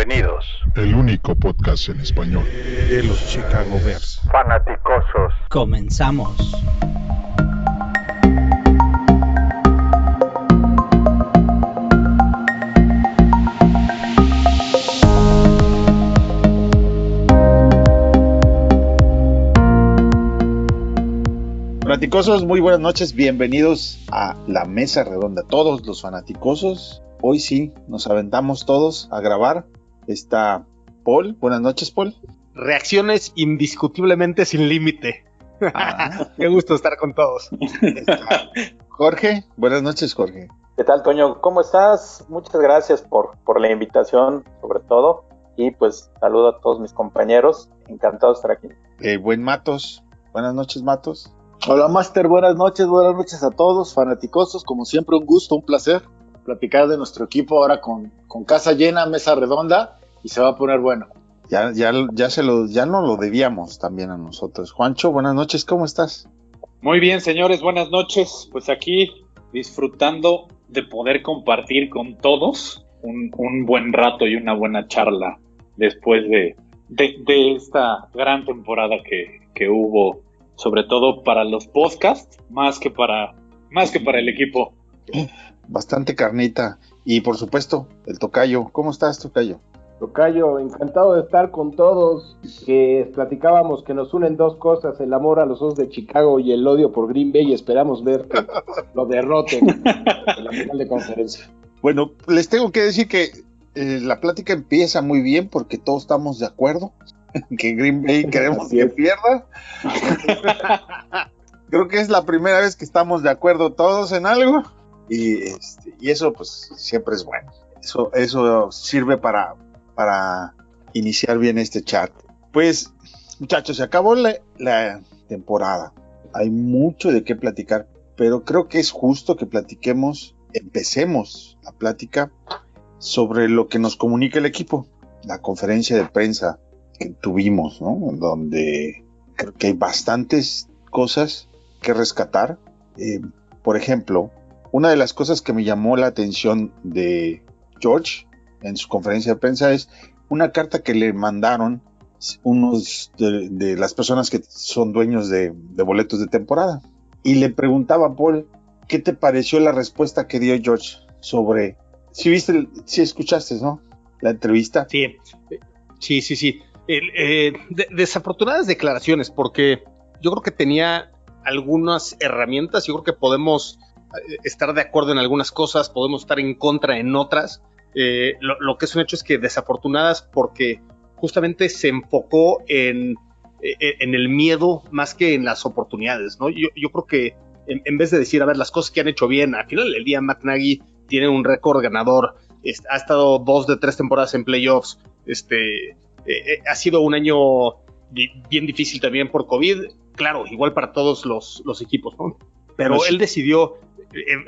Bienvenidos. El único podcast en español de los Chicago Bears. Fanaticosos. Comenzamos. Fanaticosos, muy buenas noches, bienvenidos a la mesa redonda. Todos los fanaticosos, hoy sí nos aventamos todos a grabar. Está Paul, buenas noches Paul. Reacciones indiscutiblemente sin límite. Ah. Qué gusto estar con todos. Jorge, buenas noches Jorge. ¿Qué tal, Toño? ¿Cómo estás? Muchas gracias por, por la invitación, sobre todo. Y pues saludo a todos mis compañeros. Encantado de estar aquí. El buen Matos, buenas noches Matos. Hola Master, buenas noches, buenas noches a todos, fanaticosos, como siempre un gusto, un placer platicar de nuestro equipo ahora con, con casa llena, mesa redonda y se va a poner bueno. Ya, ya, ya se lo, ya no lo debíamos también a nosotros. Juancho, buenas noches, ¿cómo estás? Muy bien, señores, buenas noches. Pues aquí disfrutando de poder compartir con todos un, un buen rato y una buena charla después de, de, de esta gran temporada que, que hubo sobre todo para los podcasts, más que para, más que para el equipo. Bastante carnita. Y por supuesto, el Tocayo. ¿Cómo estás, Tocayo? Tocayo, encantado de estar con todos. Que platicábamos que nos unen dos cosas: el amor a los dos de Chicago y el odio por Green Bay. Y esperamos ver que lo derroten en la final de conferencia. Bueno, les tengo que decir que eh, la plática empieza muy bien porque todos estamos de acuerdo que Green Bay queremos que pierda. Creo que es la primera vez que estamos de acuerdo todos en algo y, este, y eso pues siempre es bueno. Eso, eso sirve para, para iniciar bien este chat. Pues muchachos, se acabó la, temporada. Hay mucho de qué platicar, pero creo que es justo que platiquemos, empecemos la plática sobre lo que nos comunica el equipo, la conferencia de prensa que tuvimos, ¿no? Donde creo que hay bastantes cosas que rescatar. Eh, por ejemplo, una de las cosas que me llamó la atención de George en su conferencia de prensa es una carta que le mandaron unos de, de las personas que son dueños de, de, boletos de temporada. Y le preguntaba a Paul, ¿qué te pareció la respuesta que dio George sobre... Si viste, si escuchaste, ¿no? La entrevista. Sí, sí, sí, sí. El, eh, de, desafortunadas declaraciones, porque yo creo que tenía algunas herramientas, yo creo que podemos estar de acuerdo en algunas cosas, podemos estar en contra en otras. Eh, lo, lo, que es un hecho es que desafortunadas porque justamente se enfocó en, en el miedo más que en las oportunidades, ¿no? Yo, yo creo que en, en, vez de decir, a ver, las cosas que han hecho bien, al final del día Matt Nagy tiene un récord ganador, es, ha estado dos de tres temporadas en playoffs, este, eh, ha sido un año bien difícil también por COVID, claro, igual para todos los, los equipos, ¿no? Pero él decidió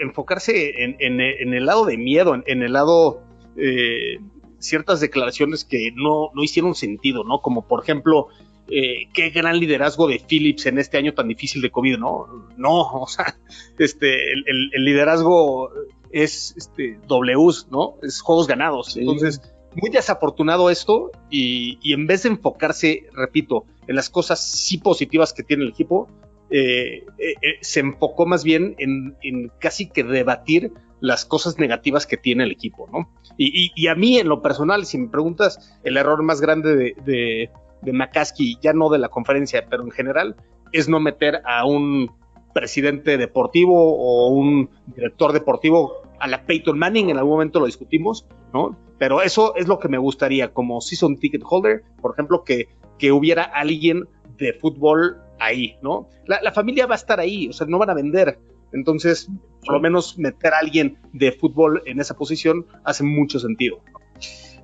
enfocarse en, en, en, el lado de miedo, en, el lado eh, ciertas declaraciones que no, no, hicieron sentido, ¿no? Como por ejemplo, eh, qué gran liderazgo de Phillips en este año tan difícil de COVID, ¿no? No, o sea, este, el, el, el liderazgo es este, Ws, ¿no? Es juegos ganados. Sí. Entonces, muy desafortunado esto y, y, en vez de enfocarse, repito, en las cosas sí positivas que tiene el equipo, eh, eh, eh, se enfocó más bien en, en, casi que debatir las cosas negativas que tiene el equipo, ¿no? Y, a mí, en lo personal, si me preguntas, el error más grande de, de, McCaskey, ya no de la conferencia, pero en general, es no meter a un presidente deportivo o un director deportivo a la Peyton Manning, en algún momento lo discutimos, ¿no? Pero eso es lo que me gustaría, como season ticket holder, por ejemplo, que, que hubiera alguien de fútbol ahí, ¿no? La, la, familia va a estar ahí, o sea, no van a vender. Entonces, por lo menos meter a alguien de fútbol en esa posición hace mucho sentido.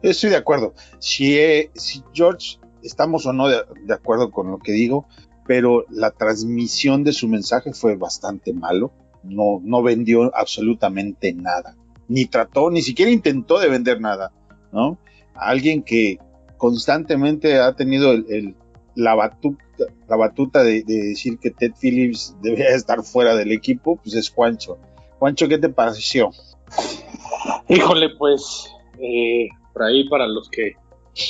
Estoy de acuerdo. Si, eh, si George, estamos o no de, de, acuerdo con lo que digo, pero la transmisión de su mensaje fue bastante malo. No, no vendió absolutamente nada. Ni trató, ni siquiera intentó de vender nada, ¿no? Alguien que constantemente ha tenido el, el la batuta, la batuta de, de, decir que Ted Phillips debía estar fuera del equipo, pues es Juancho. Juancho, ¿qué te pareció? Híjole, pues eh, por ahí para los que,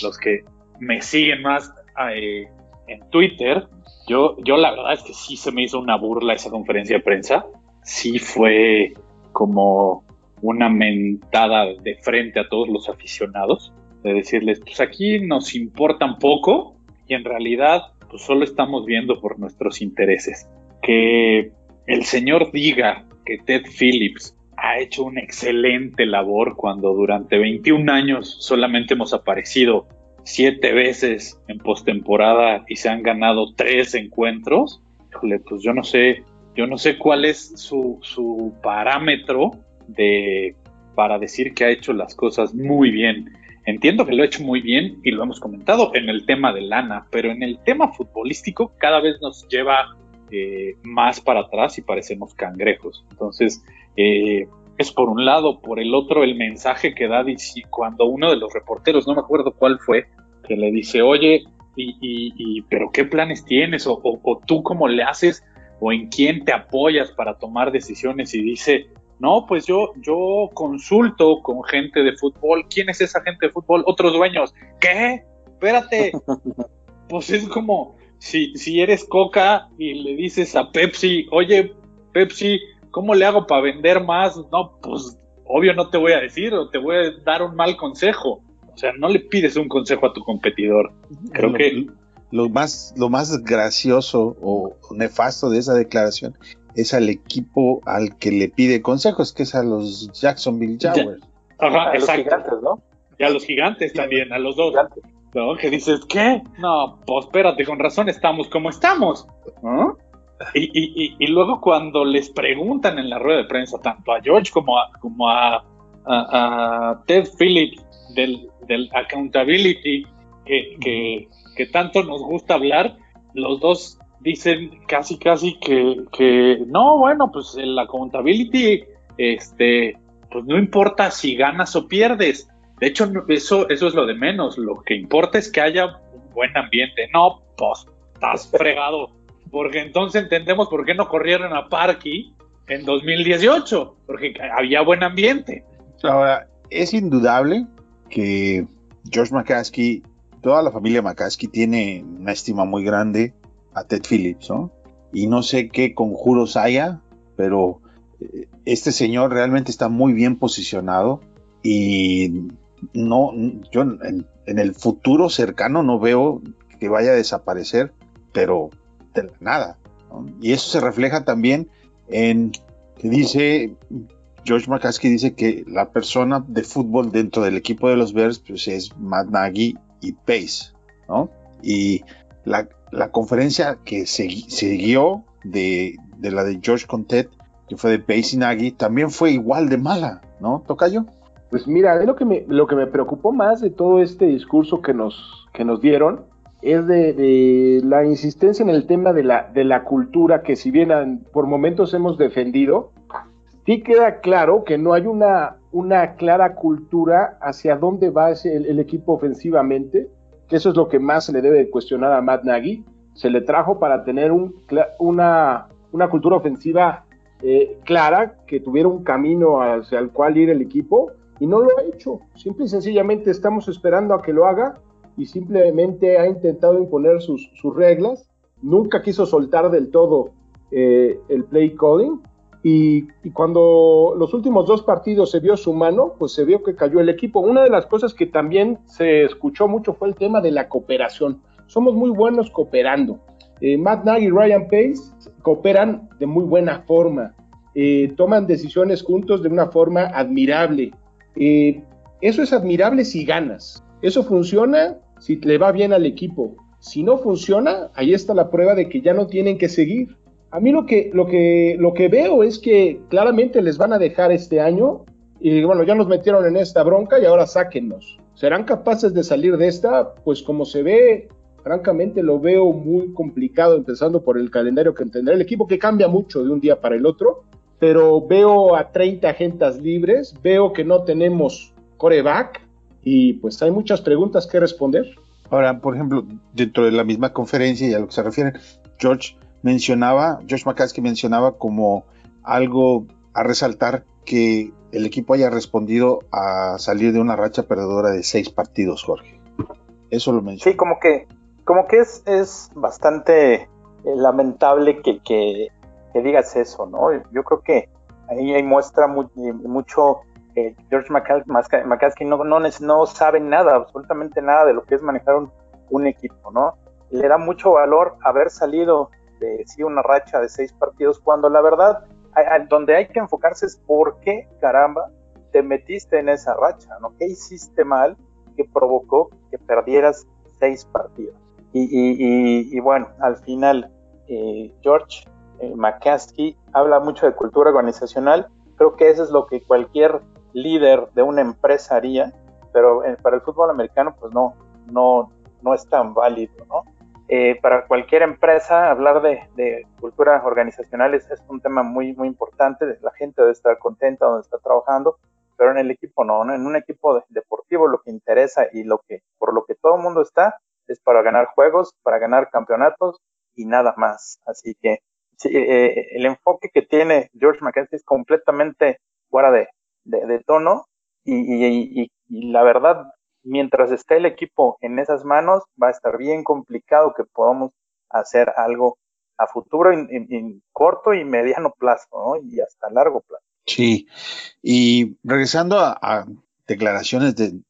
los que me siguen más eh, en Twitter, yo, yo la verdad es que sí se me hizo una burla esa conferencia de prensa. Sí fue como una mentada de frente a todos los aficionados, de decirles, pues aquí nos importan poco y en realidad pues solo estamos viendo por nuestros intereses. Que el señor diga que Ted Phillips ha hecho una excelente labor cuando durante 21 años solamente hemos aparecido siete veces en postemporada y se han ganado tres encuentros. Híjole, pues yo no sé, yo no sé cuál es su, su parámetro de para decir que ha hecho las cosas muy bien. Entiendo que lo ha hecho muy bien y lo hemos comentado en el tema de lana, pero en el tema futbolístico cada vez nos lleva eh, más para atrás y parecemos cangrejos. Entonces, eh, es por un lado, por el otro el mensaje que da cuando uno de los reporteros, no me acuerdo cuál fue, que le dice, oye, y, pero qué planes tienes o, tú cómo le haces o en quién te apoyas para tomar decisiones y dice, no, pues yo, yo consulto con gente de fútbol. ¿Quién es esa gente de fútbol? Otros dueños. ¿Qué? Espérate. pues es como si, si eres Coca y le dices a Pepsi, oye, Pepsi, ¿cómo le hago para vender más? No, pues obvio no te voy a decir o te voy a dar un mal consejo. O sea, no le pides un consejo a tu competidor. Creo que lo más, lo más gracioso o nefasto de esa declaración es al equipo al que le pide consejos, que es a los Jacksonville Jaguars. Ajá, a los gigantes, ¿no? Y a los gigantes también, a los dos. ¿No? Que dices, ¿qué? No, pues espérate, con razón estamos como estamos. Y, luego cuando les preguntan en la rueda de prensa, tanto a George como a, como a, Ted Phillips del, del accountability que, que, que tanto nos gusta hablar, los dos dicen casi casi que, que no, bueno, pues en la accountability, este, pues no importa si ganas o pierdes. De hecho, eso, eso es lo de menos. Lo que importa es que haya un buen ambiente. No, pues estás fregado. Porque entonces entendemos por qué no corrieron a Parky en 2018. Porque había buen ambiente. Ahora, es indudable que George McCaskey, toda la familia McCaskey tiene una estima muy grande a Ted Phillips, ¿no? Y no sé qué conjuros haya, pero eh, este señor realmente está muy bien posicionado y no, yo en, el futuro cercano no veo que vaya a desaparecer, pero de nada. Y eso se refleja también en que dice George McCaskey dice que la persona de fútbol dentro del equipo de los Bears pues es Matt Nagy y Pace, ¿no? Y la, la conferencia que siguió de, la de George Contet, que fue de Nagy, también fue igual de mala, ¿no, Tocayo? Pues mira, lo que me, lo que me preocupó más de todo este discurso que nos, dieron es de, la insistencia en el tema de la, de la cultura que si bien por momentos hemos defendido, sí queda claro que no hay una, una clara cultura hacia dónde va el, el equipo ofensivamente que eso es lo que más se le debe cuestionar a Matt Nagy. Se le trajo para tener un, una, una, cultura ofensiva eh, clara, que tuviera un camino hacia el cual ir el equipo, y no lo ha hecho. Simple y sencillamente estamos esperando a que lo haga y simplemente ha intentado imponer sus, sus reglas. Nunca quiso soltar del todo eh, el play calling y, cuando los últimos dos partidos se vio su mano, pues se vio que cayó el equipo. Una de las cosas que también se escuchó mucho fue el tema de la cooperación. Somos muy buenos cooperando. Eh, Matt Nagy y Ryan Pace cooperan de muy buena forma. Eh, toman decisiones juntos de una forma admirable. Eh, eso es admirable si ganas. Eso funciona si le va bien al equipo. Si no funciona, ahí está la prueba de que ya no tienen que seguir. A mí lo que, lo que, lo que veo es que claramente les van a dejar este año y bueno, ya nos metieron en esta bronca y ahora sáquennos. ¿Serán capaces de salir de esta? Pues como se ve, francamente lo veo muy complicado, empezando por el calendario que tendrá el equipo, que cambia mucho de un día para el otro, pero veo a 30 agentas libres, veo que no tenemos coreback y pues hay muchas preguntas que responder. Ahora, por ejemplo, dentro de la misma conferencia y a lo que se refieren, George mencionaba, Josh McCaskey mencionaba como algo a resaltar que el equipo haya respondido a salir de una racha perdedora de seis partidos, Jorge. Eso lo menciono. Sí, como que, como que es, es bastante eh, lamentable que, que, digas eso, ¿no? Yo creo que ahí, muestra mucho eh, George McCaskey no, no, no, sabe nada, absolutamente nada de lo que es manejar un equipo, ¿no? Le da mucho valor haber salido de sí una racha de seis partidos cuando la verdad donde hay que enfocarse es por qué caramba te metiste en esa racha, ¿no? ¿Qué hiciste mal que provocó que perdieras seis partidos? Y, bueno, al final, eh, George eh, McCaskey habla mucho de cultura organizacional. Creo que eso es lo que cualquier líder de una empresa haría, pero eh, para el fútbol americano, pues no, no, no es tan válido, ¿no? Eh, para cualquier empresa hablar de, cultura organizacional es, un tema muy, muy importante. La gente debe estar contenta donde está trabajando, pero en el equipo no, En un equipo deportivo lo que interesa y lo que, por lo que todo el mundo está es para ganar juegos, para ganar campeonatos y nada más. Así que eh, el enfoque que tiene George McKenzie es completamente fuera de, tono y, y la verdad mientras esté el equipo en esas manos, va a estar bien complicado que podamos hacer algo a futuro, en, corto y mediano plazo, ¿no? Y hasta largo plazo. Sí, y regresando a, declaraciones de,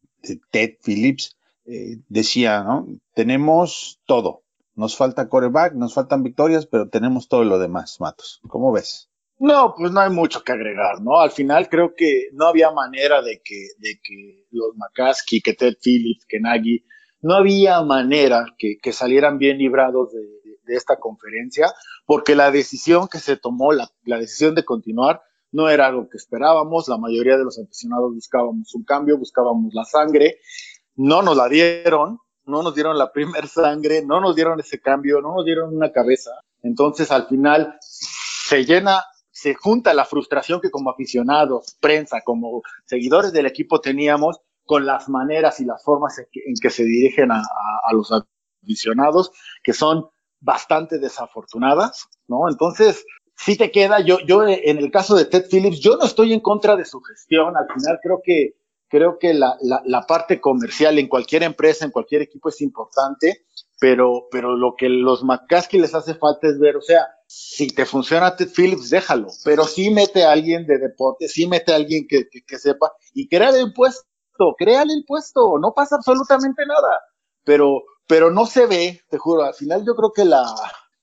Ted Phillips, eh, decía, ¿no? Tenemos todo. Nos falta coreback, nos faltan victorias, pero tenemos todo lo demás, Matos. ¿Cómo ves? No, pues no hay mucho que agregar, ¿no? Al final creo que no había manera de que, de que los McCaskey, que Ted Phillips, que Nagy, no había manera que, que salieran bien librados de, de, esta conferencia, porque la decisión que se tomó, la, la decisión de continuar, no era algo que esperábamos. La mayoría de los aficionados buscábamos un cambio, buscábamos la sangre. No nos la dieron, no nos dieron la primer sangre, no nos dieron ese cambio, no nos dieron una cabeza. Entonces, al final, se llena se junta la frustración que como aficionados, prensa, como seguidores del equipo teníamos con las maneras y las formas en que, se dirigen a, los aficionados, que son bastante desafortunadas, ¿no? Entonces, si te queda, yo, yo en el caso de Ted Phillips, yo no estoy en contra de su gestión, al final creo que, creo que la, la parte comercial en cualquier empresa, en cualquier equipo es importante, pero, pero lo que los McCaskey les hace falta es ver, o sea, si te funciona Ted Phillips, déjalo, pero sí mete a alguien de deporte, sí mete a alguien que, que, sepa y créale el puesto, créale el puesto, no pasa absolutamente nada, pero, pero no se ve, te juro, al final yo creo que la,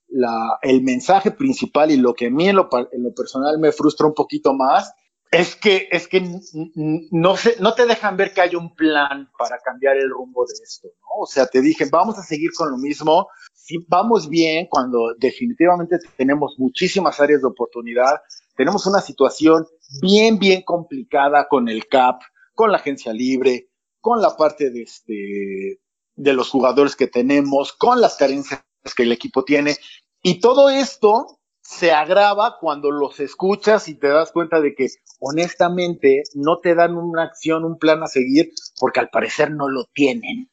la, el mensaje principal y lo que a mí en lo, en lo personal me frustra un poquito más es que, es que no, se, no te dejan ver que hay un plan para cambiar el rumbo de esto, ¿no? O sea, te dije, vamos a seguir con lo mismo, si vamos bien cuando definitivamente tenemos muchísimas áreas de oportunidad, tenemos una situación bien, bien complicada con el CAP, con la agencia libre, con la parte de, este, de los jugadores que tenemos, con las carencias que el equipo tiene, y todo esto se agrava cuando los escuchas y te das cuenta de que honestamente no te dan una acción, un plan a seguir, porque al parecer no lo tienen.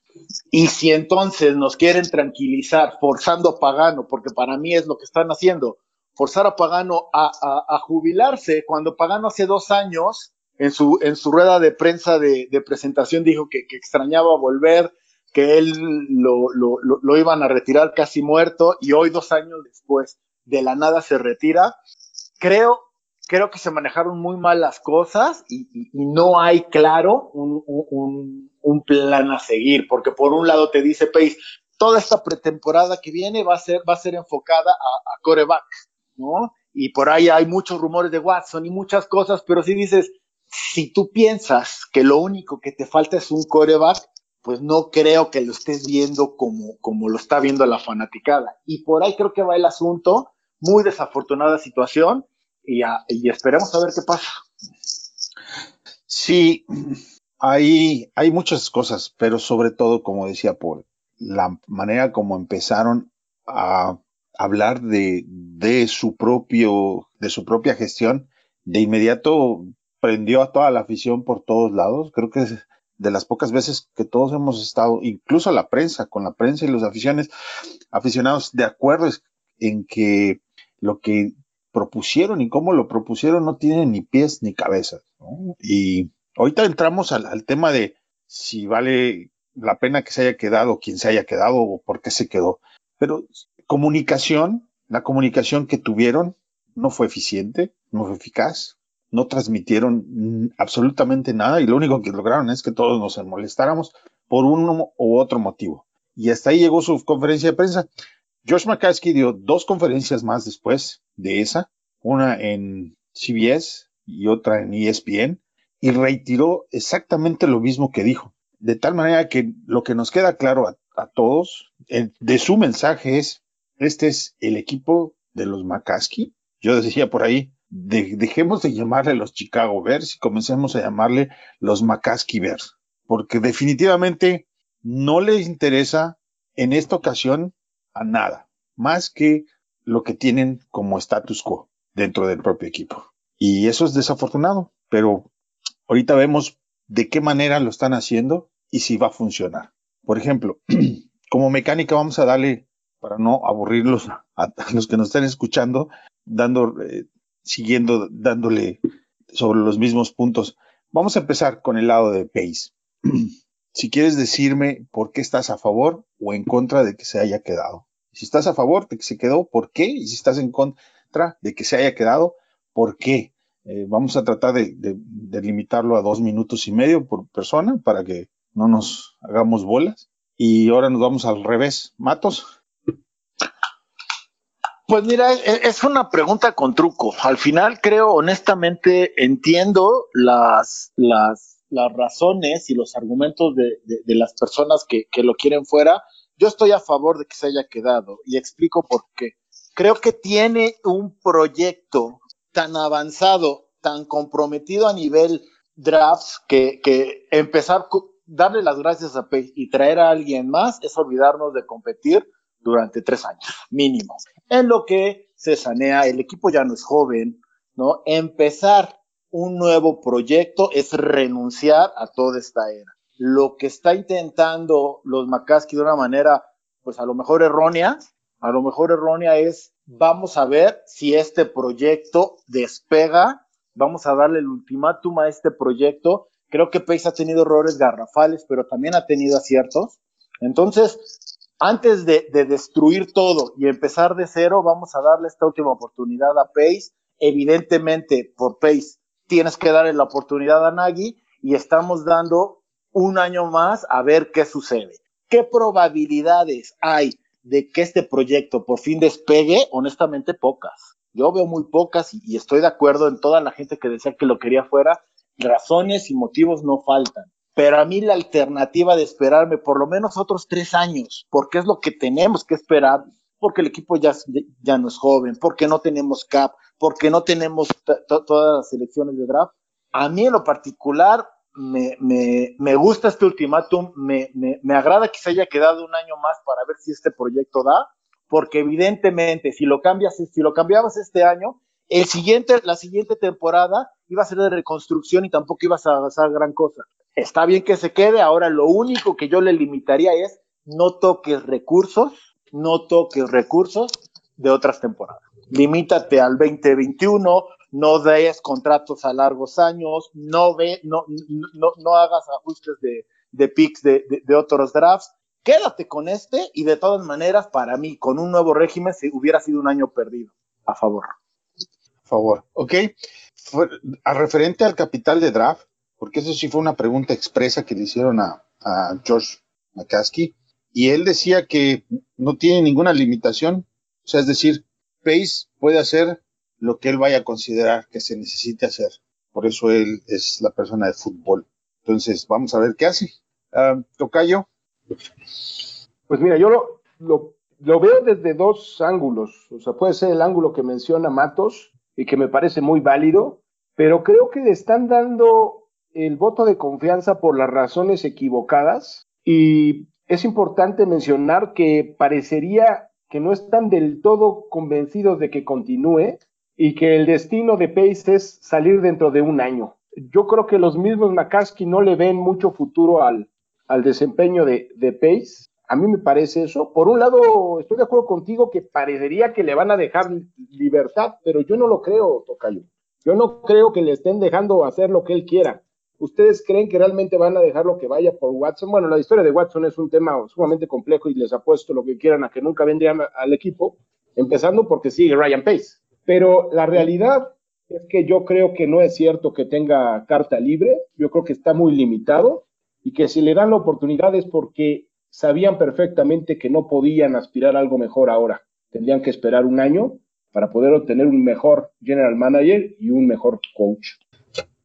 Y si entonces nos quieren tranquilizar forzando a Pagano, porque para mí es lo que están haciendo, forzar a Pagano a, jubilarse, cuando Pagano hace dos años, en su, en su rueda de prensa de, presentación, dijo que, extrañaba volver, que él lo, lo iban a retirar casi muerto, y hoy, dos años después, de la nada se retira. Creo, creo que se manejaron muy mal las cosas y, no hay claro un, plan a seguir, porque por un lado te dice Pace, toda esta pretemporada que viene va a ser, va a ser enfocada a, a coreback, ¿no? Y por ahí hay muchos rumores de Watson y muchas cosas, pero si dices, si tú piensas que lo único que te falta es un coreback, pues no creo que lo estés viendo como, como lo está viendo la fanaticada. Y por ahí creo que va el asunto, muy desafortunada situación, y, esperemos a ver qué pasa. Sí, hay, hay muchas cosas, pero sobre todo, como decía Paul, la manera como empezaron a hablar de, de su propio, de su propia gestión, de inmediato prendió a toda la afición por todos lados. Creo que es de las pocas veces que todos hemos estado, incluso la prensa, con la prensa y los aficiones, aficionados de acuerdo en que lo que propusieron y cómo lo propusieron no tiene ni pies ni cabeza. Y ahorita entramos al, al, tema de si vale la pena que se haya quedado, quién se haya quedado o por qué se quedó. Pero comunicación, la comunicación que tuvieron no fue eficiente, no fue eficaz, no transmitieron absolutamente nada y lo único que lograron es que todos nos molestáramos por uno u otro motivo. Y hasta ahí llegó su conferencia de prensa. Josh McCaskey dio dos conferencias más después de esa, una en CBS y otra en ESPN, y retiró exactamente lo mismo que dijo. De tal manera que lo que nos queda claro a, todos de su mensaje es, este es el equipo de los McCaskey. Yo decía por ahí, de, dejemos de llamarle los Chicago Bears y comencemos a llamarle los McCaskey Bears, porque definitivamente no les interesa en esta ocasión a nada, más que lo que tienen como status quo dentro del propio equipo. Y eso es desafortunado, pero ahorita vemos de qué manera lo están haciendo y si va a funcionar. Por ejemplo, como mecánica vamos a darle, para no aburrirlos a, los que nos estén escuchando, dando, eh, siguiendo, dándole sobre los mismos puntos. Vamos a empezar con el lado de Pace. si quieres decirme por qué estás a favor o en contra de que se haya quedado. Si estás a favor de que se quedó, ¿por qué? Y si estás en contra de que se haya quedado, ¿por qué? Eh, vamos a tratar de, de, de, limitarlo a dos minutos y medio por persona para que no nos hagamos bolas. Y ahora nos vamos al revés. Matos. Pues mira, es una pregunta con truco. Al final creo, honestamente, entiendo las, las, las razones y los argumentos de, las personas que, lo quieren fuera. Yo estoy a favor de que se haya quedado y explico por qué. Creo que tiene un proyecto tan avanzado, tan comprometido a nivel draft, que, que empezar, darle las gracias a Pace y traer a alguien más es olvidarnos de competir durante tres años, mínimo. En lo que se sanea, el equipo ya no es joven, ¿no? Empezar un nuevo proyecto es renunciar a toda esta era. Lo que está intentando los McCaskey de una manera, pues a lo mejor errónea, a lo mejor errónea es, vamos a ver si este proyecto despega, vamos a darle el ultimátum a este proyecto. Creo que Pace ha tenido errores garrafales, pero también ha tenido aciertos. Entonces, antes de, de, destruir todo y empezar de cero, vamos a darle esta última oportunidad a Pace. Evidentemente, por Pace, tienes que darle la oportunidad a Nagy y estamos dando un año más a ver qué sucede. ¿Qué probabilidades hay de que este proyecto por fin despegue? Honestamente, pocas. Yo veo muy pocas y, y estoy de acuerdo en toda la gente que decía que lo quería fuera. Razones y motivos no faltan pero a mí la alternativa de esperarme por lo menos otros tres años, porque es lo que tenemos que esperar, porque el equipo ya, ya no es joven, porque no tenemos cap, porque no tenemos todas las selecciones de draft. A mí en lo particular me, me, me gusta este ultimátum, me, me, me agrada que se haya quedado un año más para ver si este proyecto da, porque evidentemente si lo cambias, si lo cambiabas este año, el siguiente, la siguiente temporada iba a ser de reconstrucción y tampoco ibas a avanzar gran cosa está bien que se quede, ahora lo único que yo le limitaría es no toques recursos, no toques recursos de otras temporadas. Limítate al 2021, no des contratos a largos años, no, ve, no, no, no hagas ajustes de, de picks de, otros drafts. Quédate con este y de todas maneras, para mí, con un nuevo régimen, si hubiera sido un año perdido. A favor. A favor. Ok. A referente al capital de draft, porque eso sí fue una pregunta expresa que le hicieron a, a George McCaskey, y él decía que no tiene ninguna limitación, o sea, es decir, Pace puede hacer lo que él vaya a considerar que se necesite hacer. Por eso él es la persona de fútbol. Entonces, vamos a ver qué hace. Uh, Tocayo. Pues mira, yo lo, lo, lo, veo desde dos ángulos. O sea, puede ser el ángulo que menciona Matos y que me parece muy válido, pero creo que le están dando el voto de confianza por las razones equivocadas y es importante mencionar que parecería que no están del todo convencidos de que continúe y que el destino de Pace es salir dentro de un año. Yo creo que los mismos McCaskey no le ven mucho futuro al, al desempeño de, de Pace. A mí me parece eso. Por un lado, estoy de acuerdo contigo que parecería que le van a dejar libertad, pero yo no lo creo, Tocayo. Yo no creo que le estén dejando hacer lo que él quiera. ¿Ustedes creen que realmente van a dejarlo que vaya por Watson? Bueno, la historia de Watson es un tema sumamente complejo y les apuesto lo que quieran a que nunca vendrían al equipo, empezando porque sigue Ryan Pace. Pero la realidad es que yo creo que no es cierto que tenga carta libre, yo creo que está muy limitado y que si le dan la oportunidad es porque sabían perfectamente que no podían aspirar a algo mejor ahora. Tendrían que esperar un año para poder obtener un mejor general manager y un mejor coach.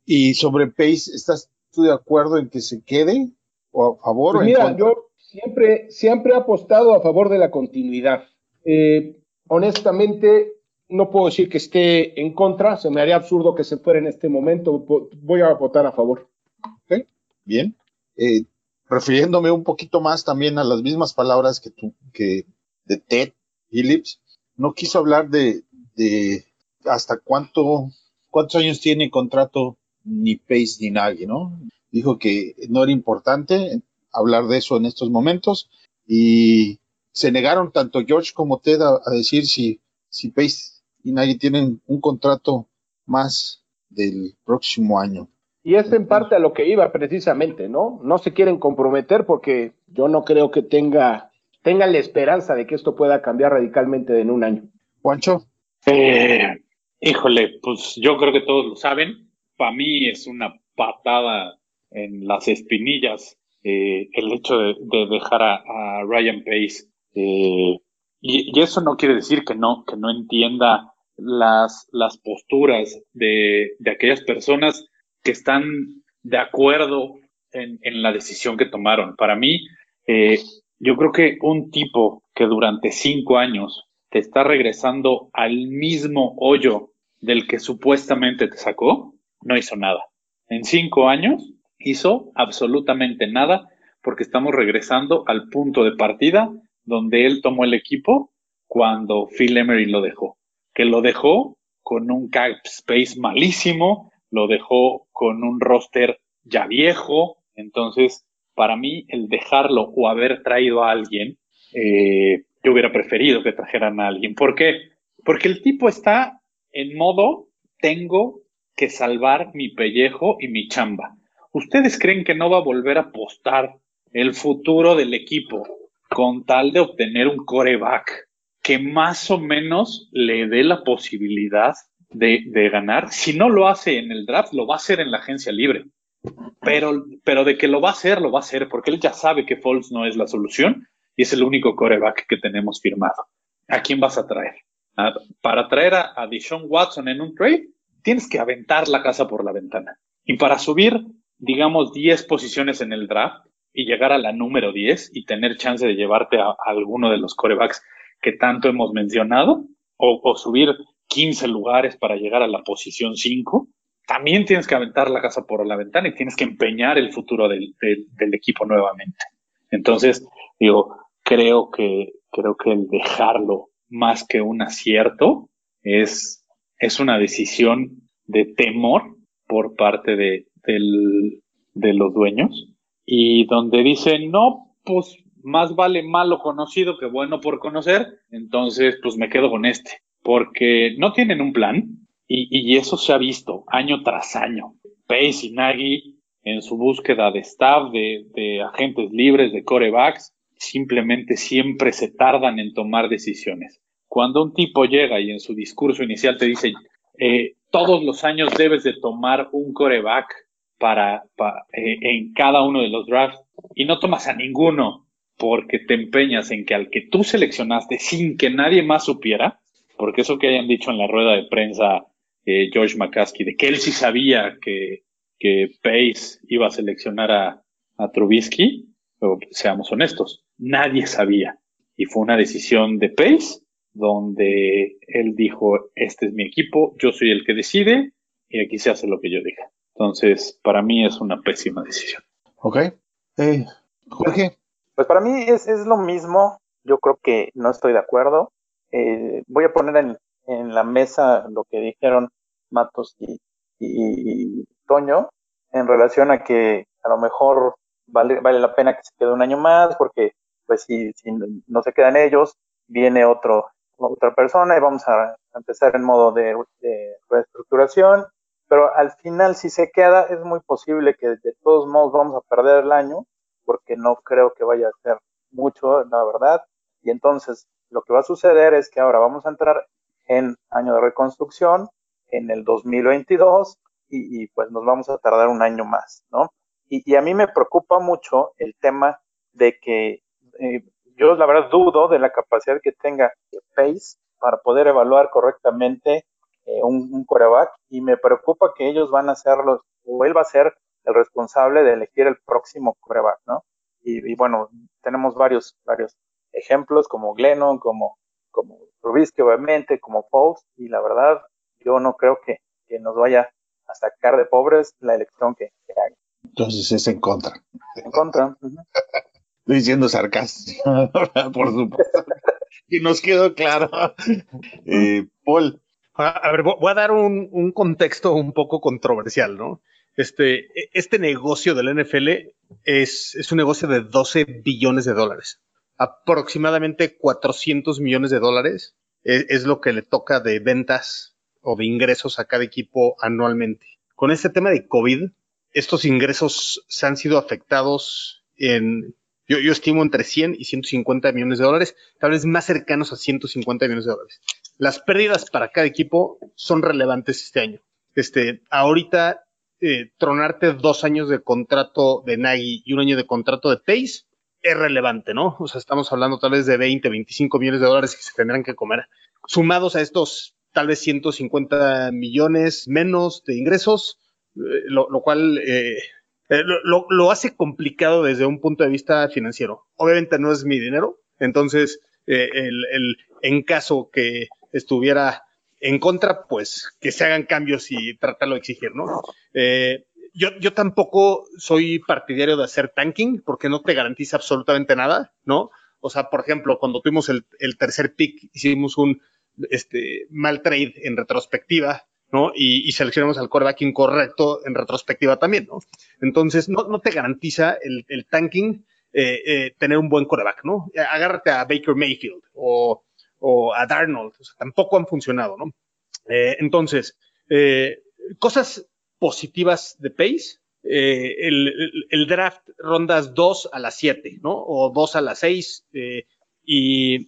Y sobre Pace, ¿estás tú de acuerdo en que se quede o a favor pues o mira, en contra? yo siempre, siempre he apostado a favor de la continuidad. Eh, honestamente, no puedo decir que esté en contra, se me haría absurdo que se fuera en este momento, voy a votar a favor. Ok, Bien. Eh, refiriéndome un poquito más también a las mismas palabras que tú, que de Ted Phillips, no quiso hablar de, de hasta cuánto, cuántos años tiene contrato ni Pace ni Nagy, ¿no? Dijo que no era importante hablar de eso en estos momentos y se negaron tanto George como Ted a, a decir si, si Pace y Nagy tienen un contrato más del próximo año. Y es en parte a lo que iba precisamente, ¿no? No se quieren comprometer porque yo no creo que tenga, tengan la esperanza de que esto pueda cambiar radicalmente en un año. Juancho, Eh, híjole, pues yo creo que todos lo saben. Para mí es una patada en las espinillas eh, el hecho de, de dejar a, Ryan Pace. Eh, y, eso no quiere decir que no, que no entienda las, las posturas de, de aquellas personas que están de acuerdo en, en la decisión que tomaron. Para mí, eh, yo creo que un tipo que durante cinco años te está regresando al mismo hoyo del que supuestamente te sacó, no hizo nada. En cinco años hizo absolutamente nada porque estamos regresando al punto de partida donde él tomó el equipo cuando Phil Emery lo dejó. Que lo dejó con un cap space malísimo, lo dejó con un roster ya viejo. Entonces, para mí, el dejarlo o haber traído a alguien, eh, yo hubiera preferido que trajeran a alguien. ¿Por qué? Porque el tipo está en modo, tengo que salvar mi pellejo y mi chamba. ¿Ustedes creen que no va a volver a apostar el futuro del equipo con tal de obtener un coreback que más o menos le dé la posibilidad de, ganar? Si no lo hace en el draft, lo va a hacer en la agencia libre. Pero, pero de que lo va a hacer, lo va a hacer, porque él ya sabe que Foles no es la solución y es el único coreback que tenemos firmado. ¿A quién vas a traer? ¿A, para traer a, a Watson en un trade, tienes que aventar la casa por la ventana. Y para subir, digamos, 10 posiciones en el draft y llegar a la número 10 y tener chance de llevarte a, alguno de los corebacks que tanto hemos mencionado, o, subir 15 lugares para llegar a la posición 5, también tienes que aventar la casa por la ventana y tienes que empeñar el futuro del, del equipo nuevamente. Entonces, digo, creo que, creo que el dejarlo más que un acierto es, es una decisión de temor por parte de, del, de los dueños y donde dicen, no, pues más vale malo conocido que bueno por conocer, entonces pues me quedo con este, porque no tienen un plan y, y eso se ha visto año tras año. Pace y Nagy en su búsqueda de staff, de, de agentes libres, de corebacks, simplemente siempre se tardan en tomar decisiones. Cuando un tipo llega y en su discurso inicial te dice, eh, todos los años debes de tomar un coreback para, para eh, en cada uno de los drafts y no tomas a ninguno porque te empeñas en que al que tú seleccionaste sin que nadie más supiera, porque eso que hayan dicho en la rueda de prensa eh, George McCaskey, de que él sí sabía que, que Pace iba a seleccionar a, a Trubisky, seamos honestos, nadie sabía. Y fue una decisión de Pace donde él dijo, este es mi equipo, yo soy el que decide y aquí se hace lo que yo diga. Entonces, para mí es una pésima decisión. Ok. Eh, Jorge. Pues para mí es, es, lo mismo. Yo creo que no estoy de acuerdo. Eh, voy a poner en, en, la mesa lo que dijeron Matos y, y, y, Toño en relación a que a lo mejor vale, vale la pena que se quede un año más porque pues si, si no se quedan ellos, viene otro, otra persona y vamos a, empezar en modo de, reestructuración, pero al final si se queda es muy posible que de todos modos vamos a perder el año, porque no creo que vaya a ser mucho, la verdad, y entonces lo que va a suceder es que ahora vamos a entrar en año de reconstrucción en el 2022 y, y pues nos vamos a tardar un año más, ¿no? Y, a mí me preocupa mucho el tema de que eh, yo la verdad dudo de la capacidad que tenga Pace para poder evaluar correctamente eh, un, un y me preocupa que ellos van a ser los, o él va a ser el responsable de elegir el próximo coreback, ¿no? Y, bueno, tenemos varios, varios ejemplos como Glennon, como, como Rubisky obviamente, como Foles, y la verdad yo no creo que, que nos vaya a sacar de pobres la elección que, que haga. Entonces es en contra. En contra. Estoy diciendo sarcástico, por supuesto. y nos quedó claro. Eh, Paul. A ver, voy a dar un, contexto un poco controversial, ¿no? Este, e, este negocio del NFL es, es un negocio de 12 billones de dólares. Aproximadamente 400 millones de dólares es, es lo que le toca de ventas o de ingresos a cada equipo anualmente. Con este tema de COVID, estos ingresos se han sido afectados en, yo, yo, estimo entre 100 y 150 millones de dólares, tal vez más cercanos a 150 millones de dólares. Las pérdidas para cada equipo son relevantes este año. Este, ahorita, eh, tronarte dos años de contrato de Nagy y un año de contrato de Pace es relevante, ¿no? O sea, estamos hablando tal vez de 20, 25 millones de dólares que se tendrán que comer. Sumados a estos tal vez 150 millones menos de ingresos, eh, lo, cual eh, eh, lo, hace complicado desde un punto de vista financiero. Obviamente no es mi dinero, entonces el, en caso que estuviera en contra, pues que se hagan cambios y tratarlo de exigir, ¿no? yo, yo tampoco soy partidario de hacer tanking porque no te garantiza absolutamente nada, ¿no? O sea, por ejemplo, cuando tuvimos el, el tercer pick, hicimos un este, mal trade en retrospectiva ¿no? Y, seleccionamos al coreback incorrecto en retrospectiva también, ¿no? Entonces, no, te garantiza el, tanking eh, eh, tener un buen coreback, ¿no? Agárrate a Baker Mayfield o, a Darnold, o sea, tampoco han funcionado, ¿no? Eh, entonces, cosas positivas de Pace, el, draft rondas 2 a las 7, ¿no? O 2 a las 6 y,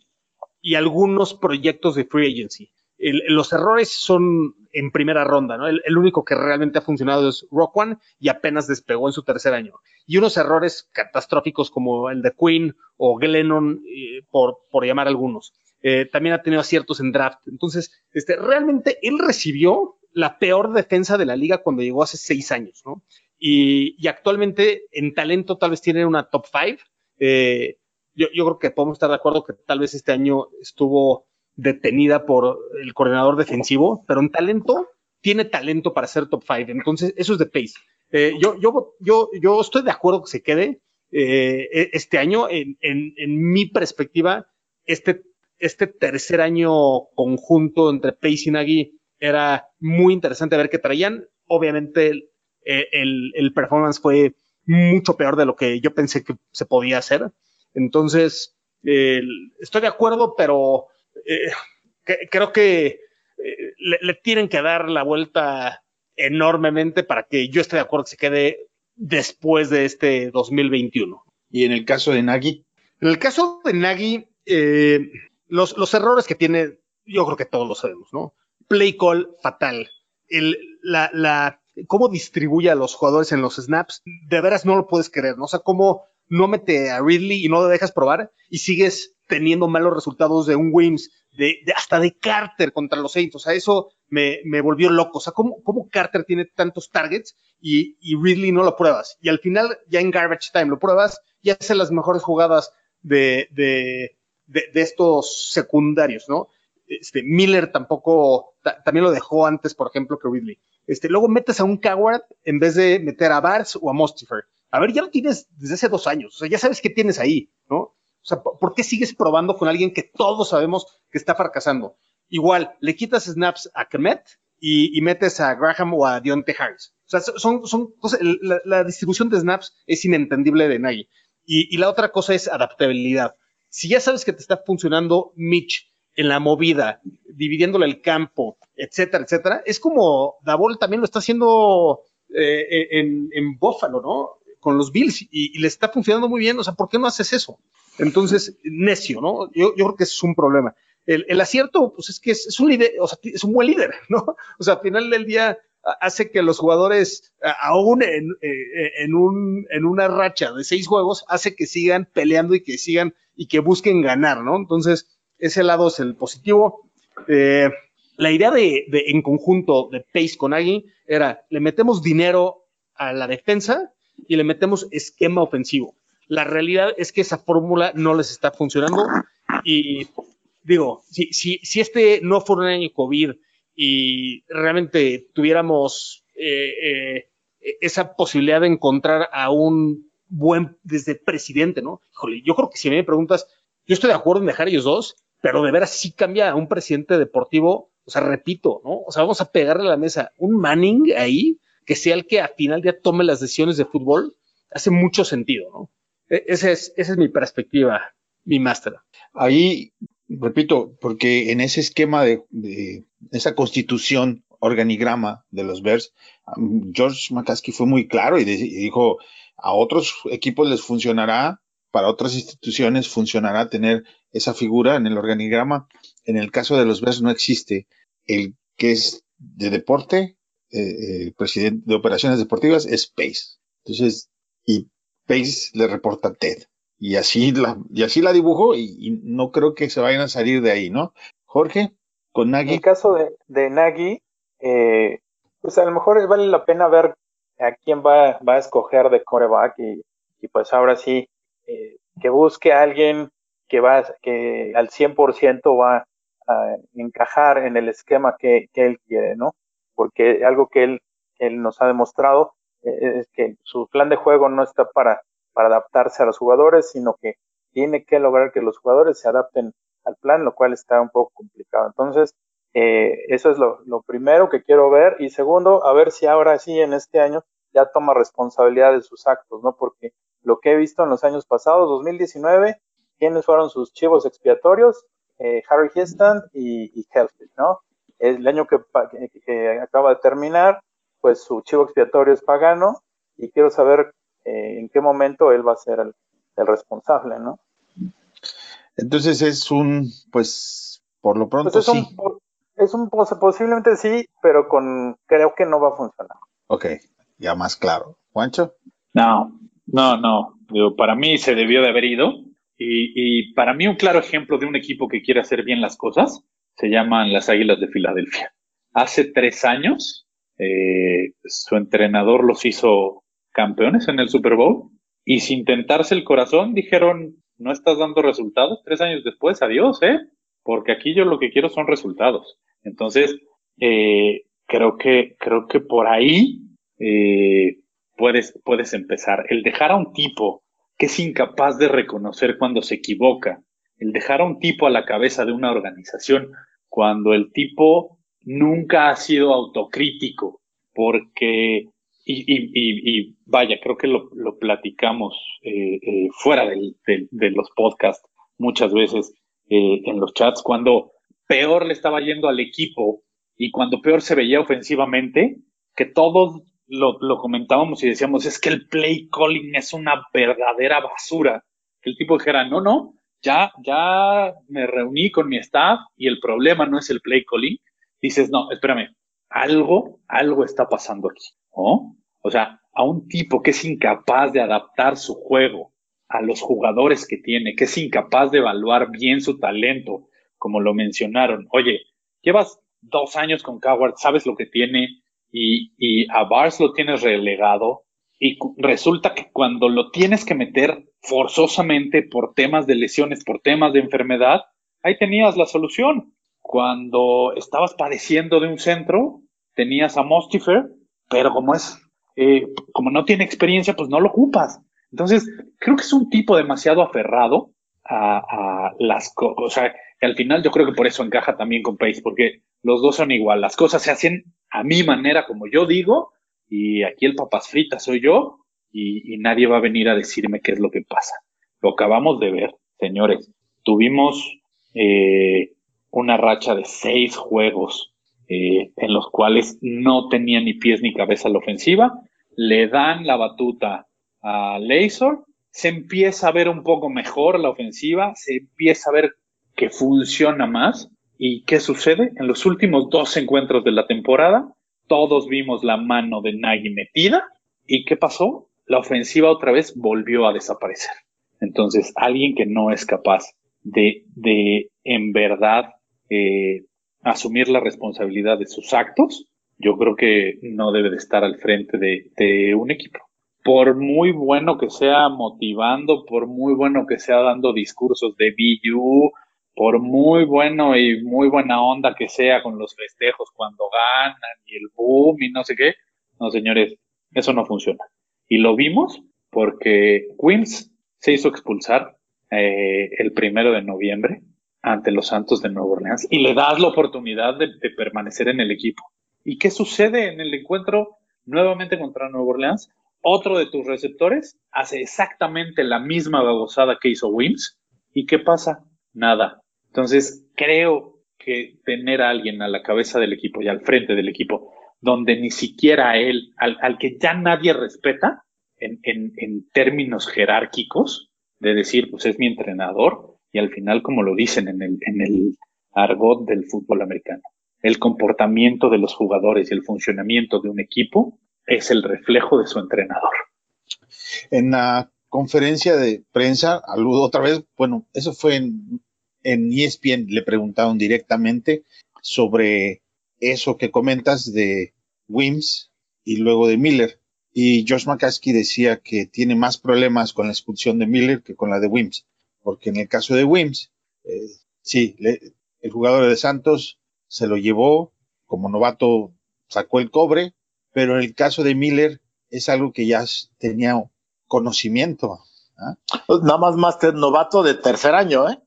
y algunos proyectos de free agency los errores son en primera ronda, ¿no? El, único que realmente ha funcionado es Rock One y apenas despegó en su tercer año. Y unos errores catastróficos como el de Queen o Glennon, eh, por, por llamar algunos. Eh, también ha tenido aciertos en draft. Entonces, este, realmente él recibió la peor defensa de la liga cuando llegó hace seis años, ¿no? Y, y actualmente en talento tal vez tiene una top five. Eh, yo, yo creo que podemos estar de acuerdo que tal vez este año estuvo detenida por el coordinador defensivo, pero en talento, tiene talento para ser top five. Entonces, eso es de pace. Eh, yo, yo, yo, yo estoy de acuerdo que se quede eh, e, este año. En, en, en, mi perspectiva, este, este tercer año conjunto entre Pace y Nagy era muy interesante ver qué traían. Obviamente, el, el, el performance fue mucho peor de lo que yo pensé que se podía hacer. Entonces, estoy de acuerdo, pero eh, creo que eh, le, tienen que dar la vuelta enormemente para que yo esté de acuerdo que se quede después de este 2021. ¿Y en el caso de Nagy? En el caso de Nagy, eh, los, los, errores que tiene, yo creo que todos lo sabemos, ¿no? Play call fatal. El, la, la, cómo distribuye a los jugadores en los snaps, de veras no lo puedes creer, ¿no? O sea, cómo no mete a Ridley y no lo dejas probar y sigues teniendo malos resultados de un Wims, de, hasta de Carter contra los Saints. O sea, eso me, me volvió loco. O sea, ¿cómo, ¿cómo, Carter tiene tantos targets y, y, Ridley no lo pruebas? Y al final, ya en garbage time lo pruebas y hace las mejores jugadas de, de, de, de estos secundarios, ¿no? Este, Miller tampoco, también lo dejó antes, por ejemplo, que Ridley. Este, luego metes a un Coward en vez de meter a Bars o a Mostifer. A ver, ya lo tienes desde hace dos años. O sea, ya sabes qué tienes ahí, ¿no? O sea, ¿por qué sigues probando con alguien que todos sabemos que está fracasando? Igual, le quitas snaps a Kemet y, metes a Graham o a Dionte Harris. O sea, son, son la, distribución de snaps es inentendible de Nagy. Y, la otra cosa es adaptabilidad. si ya sabes que te está funcionando Mitch en la movida, dividiéndole el campo, etcétera, etcétera, es como Davol también lo está haciendo eh, en, en Buffalo, ¿no? Con los Bills y, le está funcionando muy bien. O sea, ¿por qué no haces eso? Entonces, necio, ¿no? Yo, yo creo que ese es un problema. El, el acierto, pues es que es, es, un líder, o sea, es un buen líder, ¿no? O sea, al final del día hace que los jugadores, aún en, eh, en, un, en una racha de seis juegos, hace que sigan peleando y que sigan y que busquen ganar, ¿no? Entonces, ese lado es el positivo. Eh, la idea de, de, en conjunto de Pace con Agui era, le metemos dinero a la defensa y le metemos esquema ofensivo. La realidad es que esa fórmula no les está funcionando y digo, si, si, si este no fuera un año COVID y realmente tuviéramos eh, eh, esa posibilidad de encontrar a un buen desde presidente, ¿no? Híjole, yo creo que si me preguntas, yo estoy de acuerdo en dejar ellos dos, pero de veras sí cambia a un presidente deportivo, o sea, repito, ¿no? O sea, vamos a pegarle a la mesa un Manning ahí, que sea el que a final día tome las decisiones de fútbol, hace mucho sentido, ¿no? E esa es, mi perspectiva, mi máster. Ahí repito, porque en ese esquema de, esa constitución, organigrama de los Bears, George McCaskey fue muy claro y, dijo, a otros equipos les funcionará, para otras instituciones funcionará tener esa figura en el organigrama. En el caso de los Bears no existe el que es de deporte, eh, el presidente de operaciones deportivas es Pace. Entonces, y Pace le reporta a Ted y así la, y así la dibujó y, y, no creo que se vayan a salir de ahí, ¿no? Jorge, con Nagy. En el caso de, de Nagy, eh, pues a lo mejor vale la pena ver a quién va, va a escoger de coreback y, y pues ahora sí, eh, que busque a alguien que va, que al 100% va a encajar en el esquema que, que él quiere, ¿no? Porque algo que él, él nos ha demostrado es que su plan de juego no está para para adaptarse a los jugadores, sino que tiene que lograr que los jugadores se adapten al plan, lo cual está un poco complicado. Entonces, eh, eso es lo, lo, primero que quiero ver. Y segundo, a ver si ahora sí en este año ya toma responsabilidad de sus actos, ¿no? Porque lo que he visto en los años pasados, 2019, ¿quiénes fueron sus chivos expiatorios? Eh, Harry Heston y, y Helfrich, ¿no? El año que, que acaba de terminar, pues su chivo expiatorio es Pagano y quiero saber eh, en qué momento él va a ser el, el, responsable, ¿no? Entonces es un, pues, por lo pronto pues es sí. Un, es un, posiblemente sí, pero con, creo que no va a funcionar. Ok, ya más claro. ¿Juancho? No, no, no. Digo, para mí se debió de haber ido. Y, y para mí un claro ejemplo de un equipo que quiere hacer bien las cosas se llaman las Águilas de Filadelfia. Hace tres años eh, su entrenador los hizo campeones en el Super Bowl y sin tentarse el corazón dijeron, no estás dando resultados tres años después, adiós, ¿eh? Porque aquí yo lo que quiero son resultados. Entonces, eh, creo que, creo que por ahí eh, puedes, puedes empezar. El dejar a un tipo que es incapaz de reconocer cuando se equivoca, el dejar a un tipo a la cabeza de una organización cuando el tipo nunca ha sido autocrítico, porque y, vaya, creo que lo, platicamos eh, eh, fuera del, de los podcasts muchas veces eh, en los chats, cuando peor le estaba yendo al equipo y cuando peor se veía ofensivamente, que todos lo, comentábamos y decíamos, es que el play calling es una verdadera basura. El tipo dijera, no, no, ya, ya me reuní con mi staff y el problema no es el play calling. Dices, no, espérame, algo, algo está pasando aquí, ¿no? O sea, a un tipo que es incapaz de adaptar su juego a los jugadores que tiene, que es incapaz de evaluar bien su talento, como lo mencionaron. Oye, llevas dos años con Coward, sabes lo que tiene y, y a Bars lo tienes relegado y resulta que cuando lo tienes que meter forzosamente por temas de lesiones, por temas de enfermedad, ahí tenías la solución. Cuando estabas padeciendo de un centro, tenías a Mostifer, pero como es eh, como no tiene experiencia, pues no lo ocupas. Entonces, creo que es un tipo demasiado aferrado a, las cosas. O sea, al final yo creo que por eso encaja también con Pace, porque los dos son igual. Las cosas se hacen a mi manera, como yo digo, y aquí el papas fritas soy yo, y, y nadie va a venir a decirme qué es lo que pasa. Lo acabamos de ver, señores. Tuvimos eh, una racha de seis juegos eh, en los cuales no tenía ni pies ni cabeza la ofensiva. Le dan la batuta a Laser, se empieza a ver un poco mejor la ofensiva, se empieza a ver que funciona más. ¿Y qué sucede? En los últimos dos encuentros de la temporada, todos vimos la mano de Nagy metida. ¿Y qué pasó? La ofensiva otra vez volvió a desaparecer. Entonces, alguien que no es capaz de, de en verdad eh, asumir la responsabilidad de sus actos, yo creo que no debe de estar al frente de, un equipo. Por muy bueno que sea motivando, por muy bueno que sea dando discursos de BU, por muy bueno y muy buena onda que sea con los festejos cuando ganan y el boom y no sé qué, no señores, eso no funciona. Y lo vimos porque Queens se hizo expulsar eh, el primero de noviembre ante los Santos de Nueva Orleans y le das la oportunidad de, permanecer en el equipo. ¿Y qué sucede en el encuentro nuevamente contra Nueva Orleans? Otro de tus receptores hace exactamente la misma babosada que hizo Wims. ¿Y qué pasa? Nada. Entonces, creo que tener a alguien a la cabeza del equipo y al frente del equipo, donde ni siquiera él, al, que ya nadie respeta en, en términos jerárquicos, de decir, pues es mi entrenador, y al final, como lo dicen en el, en el argot del fútbol americano, el comportamiento de los jugadores y el funcionamiento de un equipo es el reflejo de su entrenador. En la conferencia de prensa, aludo otra vez, bueno, eso fue en, en ESPN, le preguntaron directamente sobre eso que comentas de Wims y luego de Miller. Y Josh McCaskey decía que tiene más problemas con la expulsión de Miller que con la de Wims porque en el caso de Wims, eh, sí, el jugador de Santos se lo llevó, como novato sacó el cobre, pero en el caso de Miller es algo que ya tenía conocimiento. ¿ah? Nada más más novato de tercer año, ¿eh?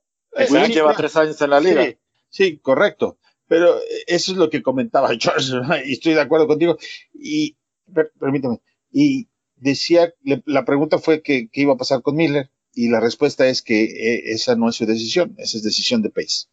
Wims lleva tres años en la liga. Sí, correcto. Pero eso es lo que comentaba George, y estoy de acuerdo contigo. Y, permítame, y decía, la pregunta fue que, qué iba a pasar con Miller, y la respuesta es que eh, esa no es su decisión, esa es decisión de Pace.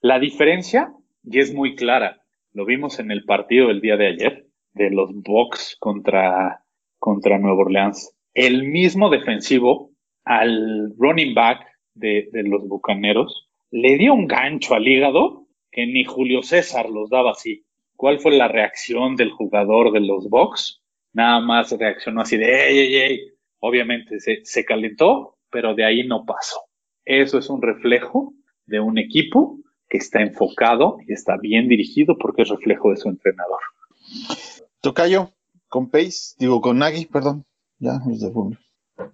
La, diferencia, y es muy clara, lo vimos en el partido del día de ayer, de los Bucks contra, contra Nueva Orleans. El mismo defensivo al running back de, de los Bucaneros le dio un gancho al hígado que ni Julio César los daba así. ¿Cuál fue la reacción del jugador de los Bucks? Nada más reaccionó así de, ey, ey, ey, Obviamente se, calentó, pero de ahí no pasó. Eso es un reflejo de un equipo que está enfocado y está bien dirigido porque es reflejo de su entrenador. Tocayo, con Pace, digo con Nagy, perdón, ya de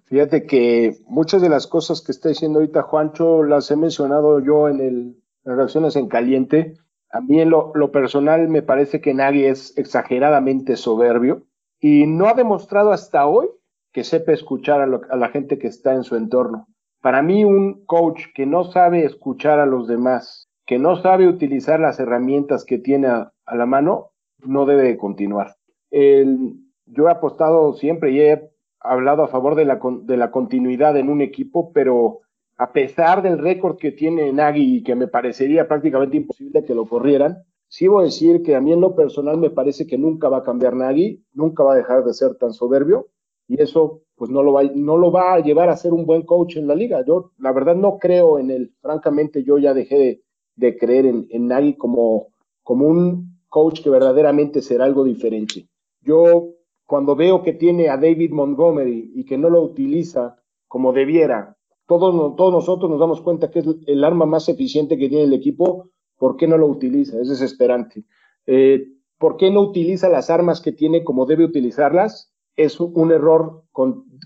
Fíjate que muchas de las cosas que está diciendo ahorita Juancho las he mencionado yo en el en reacciones en caliente. A mí en lo, lo personal me parece que Nagy es exageradamente soberbio y no ha demostrado hasta hoy que sepa escuchar a, la gente que está en su entorno. Para mí, un coach que no sabe escuchar a los demás, que no sabe utilizar las herramientas que tiene a, la mano, no debe continuar. yo he apostado siempre y he hablado a favor de la, de la continuidad en un equipo, pero a pesar del récord que tiene Nagy y que me parecería prácticamente imposible que lo corrieran, sí voy a decir que a mí en lo personal me parece que nunca va a cambiar Nagy, nunca va a dejar de ser tan soberbio y eso pues no lo va, no lo va a llevar a ser un buen coach en la liga. Yo la verdad no creo en él, francamente yo ya dejé de, creer en, en Nagy como, como un coach que verdaderamente será algo diferente. Yo cuando veo que tiene a David Montgomery y que no lo utiliza como debiera, todos, todos nosotros nos damos cuenta que es el arma más eficiente que tiene el equipo, ¿por qué no lo utiliza? Es desesperante. Eh, ¿Por qué no utiliza las armas que tiene como debe utilizarlas? Es un error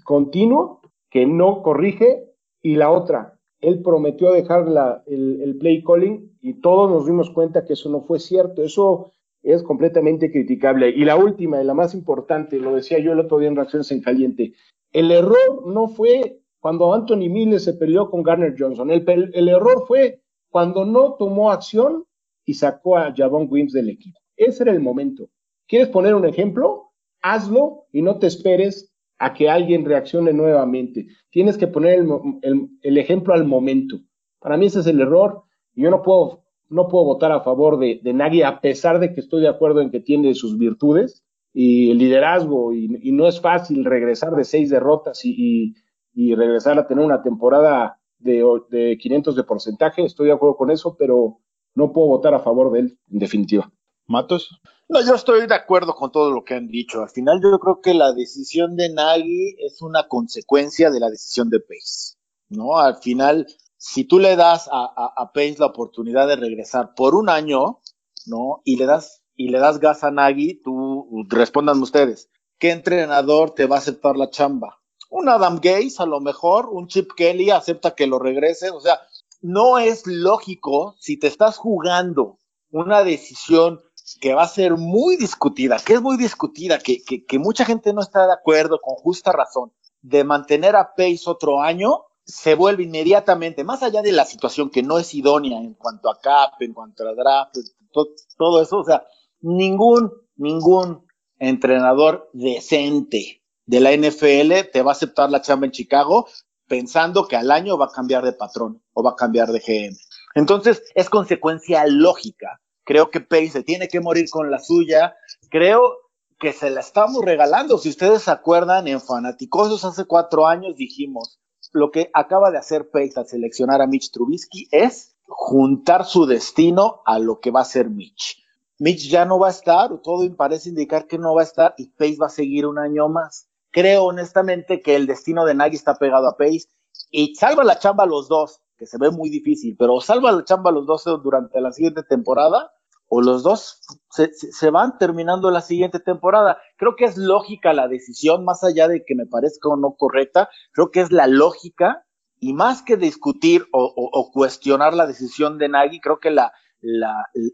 continuo que no corrige. Y la otra, él prometió dejar el, play calling y todos nos dimos cuenta que eso no fue cierto. Eso es completamente criticable. Y la última y la más importante, lo decía yo el otro día en Reacciones en Caliente, el error no fue cuando Anthony Miller se peleó con Garner Johnson. El, el error fue cuando no tomó acción y sacó a Javon Wims del equipo. Ese era el momento. ¿Quieres poner un ejemplo? Hazlo y no te esperes a que alguien reaccione nuevamente. Tienes que poner el, ejemplo al momento. Para mí ese es el error. Yo no puedo, no puedo votar a favor de, de Nagy, a pesar de que estoy de acuerdo en que tiene sus virtudes y el liderazgo, y, no es fácil regresar de seis derrotas y, regresar a tener una temporada de, de 500 de porcentaje. Estoy de acuerdo con eso, pero no puedo votar a favor de él, en definitiva. Matos. No, yo estoy de acuerdo con todo lo que han dicho. Al final yo creo que la decisión de Nagy es una consecuencia de la decisión de Pace. ¿no? Al final, si tú le das a, a, Pace la oportunidad de regresar por un año, ¿no? Y le das, y le das gas a Nagy, tú respondan ustedes. ¿Qué entrenador te va a aceptar la chamba? Un Adam Gates, a lo mejor, un Chip Kelly acepta que lo regrese. O sea, no es lógico si te estás jugando una decisión que va a ser muy discutida, que es muy discutida, que, que, mucha gente no está de acuerdo con justa razón, de mantener a Pace otro año, se vuelve inmediatamente, más allá de la situación que no es idónea en cuanto a cap, en cuanto a draft, todo, todo eso, o sea, ningún, ningún entrenador decente de la NFL te va a aceptar la chamba en Chicago pensando que al año va a cambiar de patrón o va a cambiar de GM. Entonces, es consecuencia lógica Creo que Pace se tiene que morir con la suya. Creo que se la estamos regalando. Si ustedes se acuerdan, en Fanaticosos hace cuatro años dijimos, lo que acaba de hacer Pace al seleccionar a Mitch Trubisky es juntar su destino a lo que va a ser Mitch. Mitch ya no va a estar, todo parece indicar que no va a estar y Pace va a seguir un año más. Creo honestamente que el destino de Nagy está pegado a Pace y salva la chamba a los dos, que se ve muy difícil, pero salva la chamba a los dos durante la siguiente temporada o los dos se, van terminando la siguiente temporada. Creo que es lógica la decisión, más allá de que me parezca o no correcta, creo que es la lógica y más que discutir o, cuestionar la decisión de Nagy, creo que la,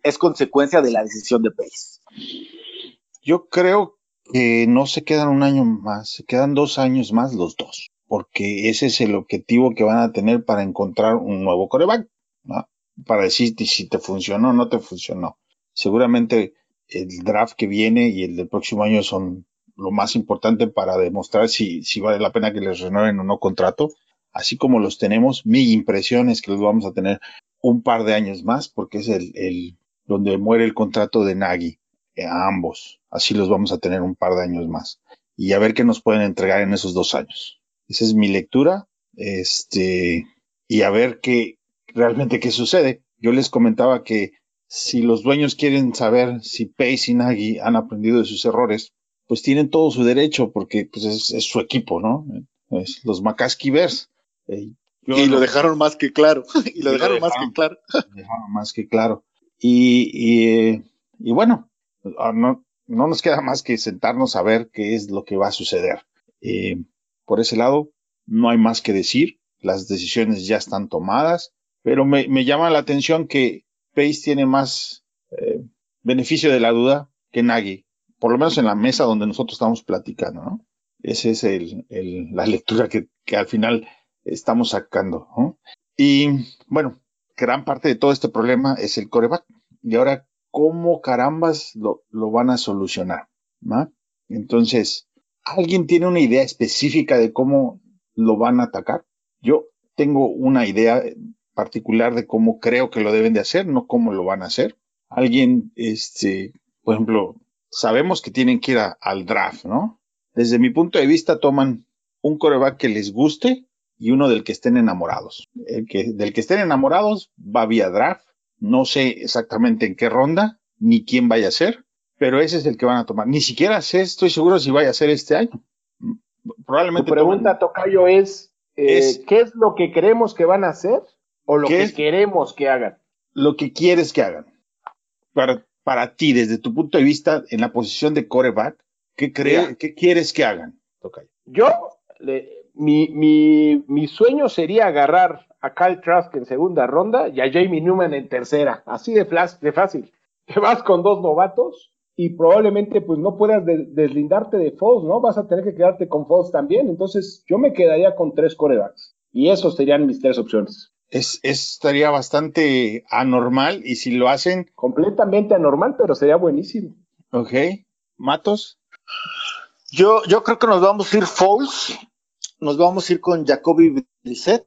es consecuencia de la decisión de Pace. Yo creo que no se quedan un año más, se quedan dos años más los dos, porque ese es el objetivo que van a tener para encontrar un nuevo coreback, para decir si te funcionó o no te funcionó seguramente el draft que viene y el del próximo año son lo más importante para demostrar si, si vale la pena que les renueven o no contrato. Así como los tenemos, mi impresión es que los vamos a tener un par de años más porque es el, el donde muere el contrato de Nagy eh, a ambos. Así los vamos a tener un par de años más. Y a ver qué nos pueden entregar en esos dos años. Esa es mi lectura. Este, y a ver qué realmente qué sucede. Yo les comentaba que si los dueños quieren saber si Pace y Nagy han aprendido de sus errores, pues tienen todo su derecho porque pues es, su equipo, ¿no? Es los McCaskey Bears. Eh, y lo dejaron más que claro. y lo dejaron, más que claro. dejaron más que claro. Y, y, y bueno, ah, no, no, nos queda más que sentarnos a ver qué es lo que va a suceder. Eh, por ese lado, no hay más que decir. Las decisiones ya están tomadas, pero me, me llama la atención que Pace tiene más eh, beneficio de la duda que Nagy, por lo menos en la mesa donde nosotros estamos platicando, ¿no? Esa es el, la lectura que, al final estamos sacando. Y bueno, gran parte de todo este problema es el coreback. Y ahora, ¿cómo carambas lo, lo van a solucionar? ¿no? Entonces, ¿alguien tiene una idea específica de cómo lo van a atacar? Yo tengo una idea particular de cómo creo que lo deben de hacer, no cómo lo van a hacer. Alguien, este, por ejemplo, sabemos que tienen que ir al draft, ¿no? Desde mi punto de vista, toman un coreback que les guste y uno del que estén enamorados. El que, del que estén enamorados va vía draft. No sé exactamente en qué ronda ni quién vaya a ser, pero ese es el que van a tomar. Ni siquiera sé, estoy seguro si vaya a ser este año. Probablemente. Tu pregunta, Tocayo, es, eh, es, ¿qué es lo que creemos que van a hacer? O lo que queremos que hagan. Lo que quieres que hagan. Para, para ti, desde tu punto de vista, en la posición de coreback, ¿qué, ¿qué quieres que hagan? Yo, mi, mi, mi, sueño sería agarrar a Kyle Trask en segunda ronda y a Jamie Newman en tercera. Así de, de fácil. Te vas con dos novatos y probablemente pues no puedas deslindarte de Foles, ¿no? Vas a tener que quedarte con Foles también. Entonces yo me quedaría con tres corebacks. Y esos serían mis tres opciones es, estaría bastante anormal y si lo hacen. Completamente anormal, pero sería buenísimo. Ok. Matos. Yo, yo creo que nos vamos a ir Fouls, nos vamos a ir con Jacoby Brissett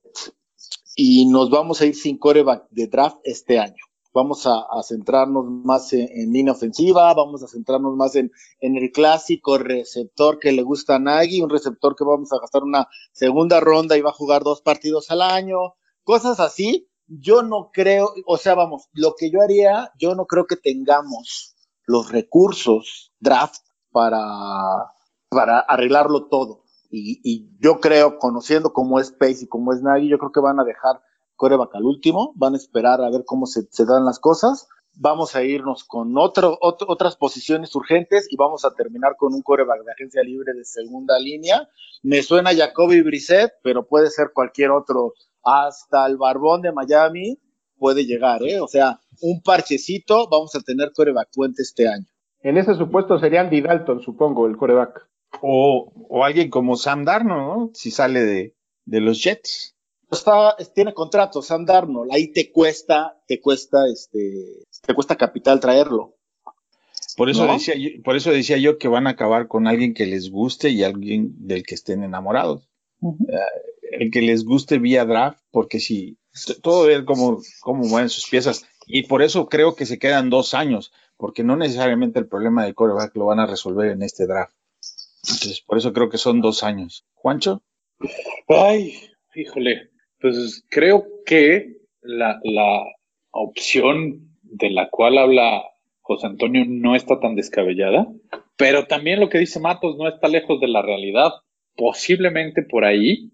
y nos vamos a ir sin coreback de draft este año. Vamos a, centrarnos más en, línea ofensiva, vamos a centrarnos más en, en, el clásico receptor que le gusta a Nagy, un receptor que vamos a gastar una segunda ronda y va a jugar dos partidos al año, cosas así. Yo no creo, o sea, vamos, lo que yo haría, yo no creo que tengamos los recursos draft para, arreglarlo todo. Y, yo creo, conociendo cómo es Pace y cómo es Nagy, yo creo que van a dejar coreback al último, van a esperar a ver cómo se, dan las cosas. Vamos a irnos con otro, otras posiciones urgentes y vamos a terminar con un coreback de agencia libre de segunda línea. Me suena Jacoby Brissett, pero puede ser cualquier otro. Hasta el Barbón de Miami puede llegar, ¿eh? O sea, un parchecito, vamos a tener coreback puente este año. En ese supuesto sería Andy Dalton, supongo, el coreback. O, o alguien como Sam Darnold, ¿no? Si sale de, de los Jets. Está, tiene contrato, Sam Darnold, ahí te cuesta, te cuesta, este, te cuesta capital traerlo. Por eso, decía yo, por eso decía yo que van a acabar con alguien que les guste y alguien del que estén enamorados. Eh, el que les guste vía draft, porque si todo ver cómo, cómo mueven sus piezas. Y por eso creo que se quedan dos años, porque no necesariamente el problema del coreback lo van a resolver en este draft. Entonces, por eso creo que son dos años. ¿Juancho? Ay, híjole, pues creo que la, la opción de la cual habla José Antonio no está tan descabellada, pero también lo que dice Matos no está lejos de la realidad. Posiblemente por ahí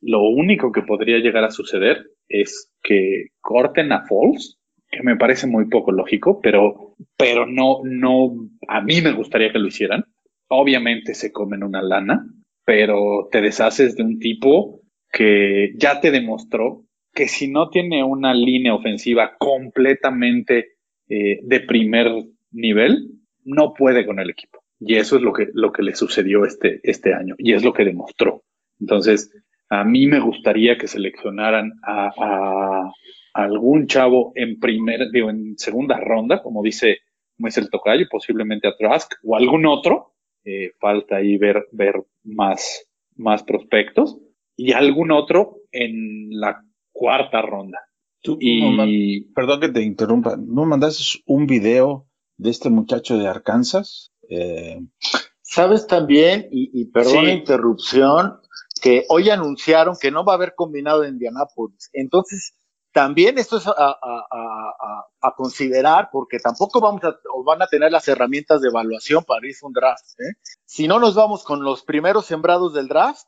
lo único que podría llegar a suceder es que corten a Falls, que me parece muy poco lógico, pero, pero no, no, a mí me gustaría que lo hicieran, obviamente se comen una lana, pero te deshaces de un tipo que ya te demostró que si no tiene una línea ofensiva completamente eh, de primer nivel, no puede con el equipo. Y eso es lo que, lo que le sucedió este, este año y es lo que demostró. Entonces, a mí me gustaría que seleccionaran a, a algún chavo en primer, digo, en segunda ronda, como dice, como el tocayo, posiblemente a Trask o algún otro, eh, falta ahí ver, ver más, más prospectos y algún otro en la cuarta ronda. y... perdón que te interrumpa, ¿no mandaste un video de este muchacho de Arkansas? Eh, Sabes también, y, perdón la interrupción, que hoy anunciaron que no va a haber combinado en Indianapolis. Entonces, también esto es a, considerar porque tampoco vamos a, o van a tener las herramientas de evaluación para irse un draft. ¿eh? Si no nos vamos con los primeros sembrados del draft,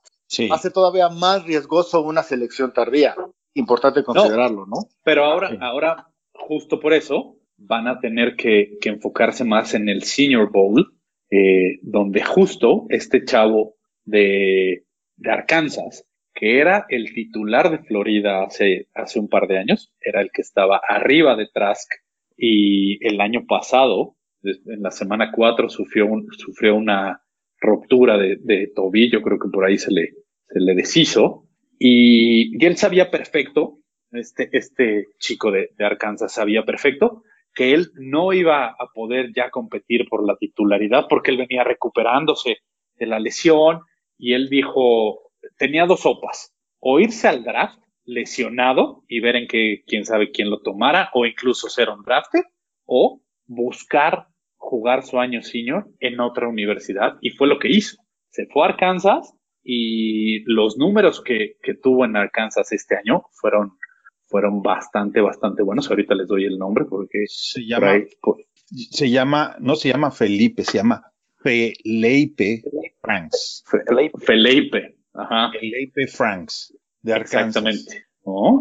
hace todavía más riesgoso una selección tardía. Importante considerarlo, ¿no? Pero ahora, ahora, justo por eso, van a tener que, enfocarse más en el Senior Bowl, eh, donde justo este chavo de, de Arkansas que era el titular de Florida hace, hace un par de años, era el que estaba arriba de Trask y el año pasado, en la semana 4, sufrió, sufrió una ruptura de, tobillo, creo que por ahí se le, se le deshizo, y, él sabía perfecto, este, este chico de, de Arkansas sabía perfecto que él no iba a poder ya competir por la titularidad porque él venía recuperándose de la lesión y él dijo, tenía dos sopas, o irse al draft lesionado y ver en qué, quién sabe quién lo tomara, o incluso ser un drafted, o buscar jugar su año senior en otra universidad, y fue lo que hizo. Se fue a Arkansas y los números que, que tuvo en Arkansas este año fueron, fueron bastante, bastante buenos. Ahorita les doy el nombre porque se llama, se llama, no se llama Felipe, se llama Felipe Franks. Felipe. Ajá. El AP Franks de Arkansas. Exactamente.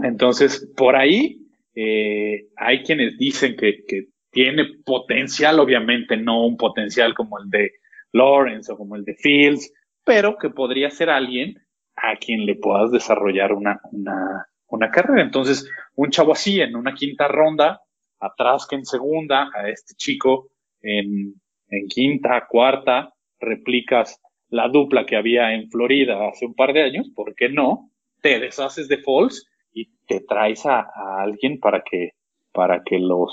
Entonces, por ahí eh, hay quienes dicen que, tiene potencial, obviamente no un potencial como el de Lawrence o como el de Fields, pero que podría ser alguien a quien le puedas desarrollar una, una, una carrera. Entonces, un chavo así en una quinta ronda, atrás que en segunda, a este chico en, en quinta, cuarta, replicas la dupla que había en Florida hace un par de años, ¿por qué no? Te deshaces de Falls y te traes a, alguien para que, para que los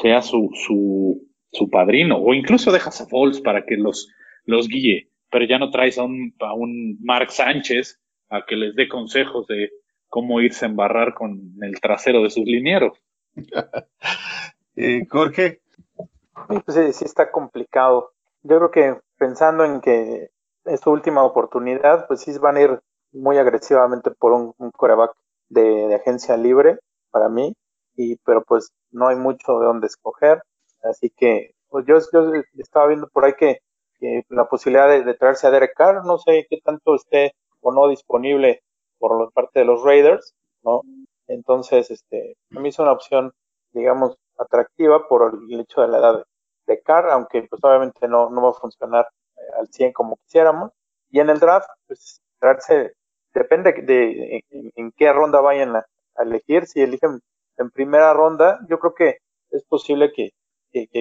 sea su, su, su padrino, o incluso dejas a Falls para que los, los guíe. pero ya no traes a un, a un Mark Sánchez a que les dé consejos de cómo irse a embarrar con el trasero de sus linieros. Jorge, Sí, pues sí, sí está complicado. Yo creo que pensando en que es su última oportunidad, pues sí van a ir muy agresivamente por un, un coreback de, agencia libre para mí, y pero pues no hay mucho de dónde escoger, así que pues yo, yo estaba viendo por ahí que, la posibilidad de, traerse a Derek Carr, no sé qué tanto esté o no disponible por la parte de los Raiders, ¿no? Entonces, este, a mí es una opción, digamos, atractiva por el hecho de la edad de, de Carr, aunque pues obviamente no, no va a funcionar al 100 como quisiéramos. Y en el draft, pues traerse, depende de en, en qué ronda vayan a, elegir. Si eligen en primera ronda, yo creo que es posible que,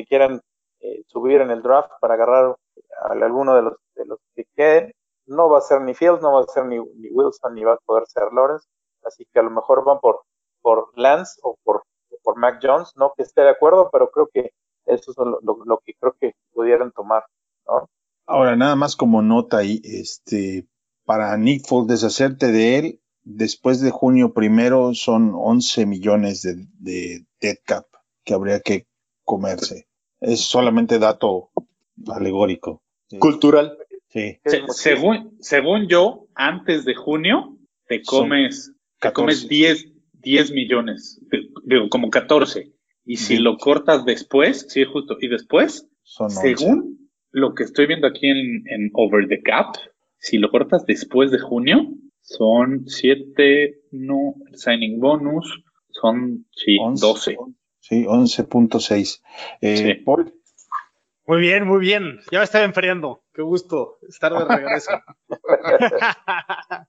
quieran eh, subir en el draft para agarrar a alguno de los, de los que queden. No va a ser ni Fields, no va a ser ni, ni Wilson, ni va a poder ser Lawrence. Así que a lo mejor van por, por Lance o por, por Mac Jones. No que esté de acuerdo, pero creo que eso es lo, lo que creo que pudieran tomar. ¿no? Ahora, nada más como nota ahí, este, para Nick Foles deshacerte de él, después de junio primero son 11 millones de, de dead cap que habría que comerse. Es solamente dato alegórico. Cultural. Sí. Se, según, según yo, antes de junio, te comes, te comes 10, 10 millones, digo, como 14. Y si lo cortas después, sí, justo, y después, Son según 11. Lo que estoy viendo aquí en, en Over the Cap, si lo cortas después de junio, son 7, no, el signing bonus, son, sí, 11. 12. Sí, 11.6. Eh, Sí. Paul, Muy bien, muy bien. Ya me estaba enfriando. Qué gusto estar de regreso.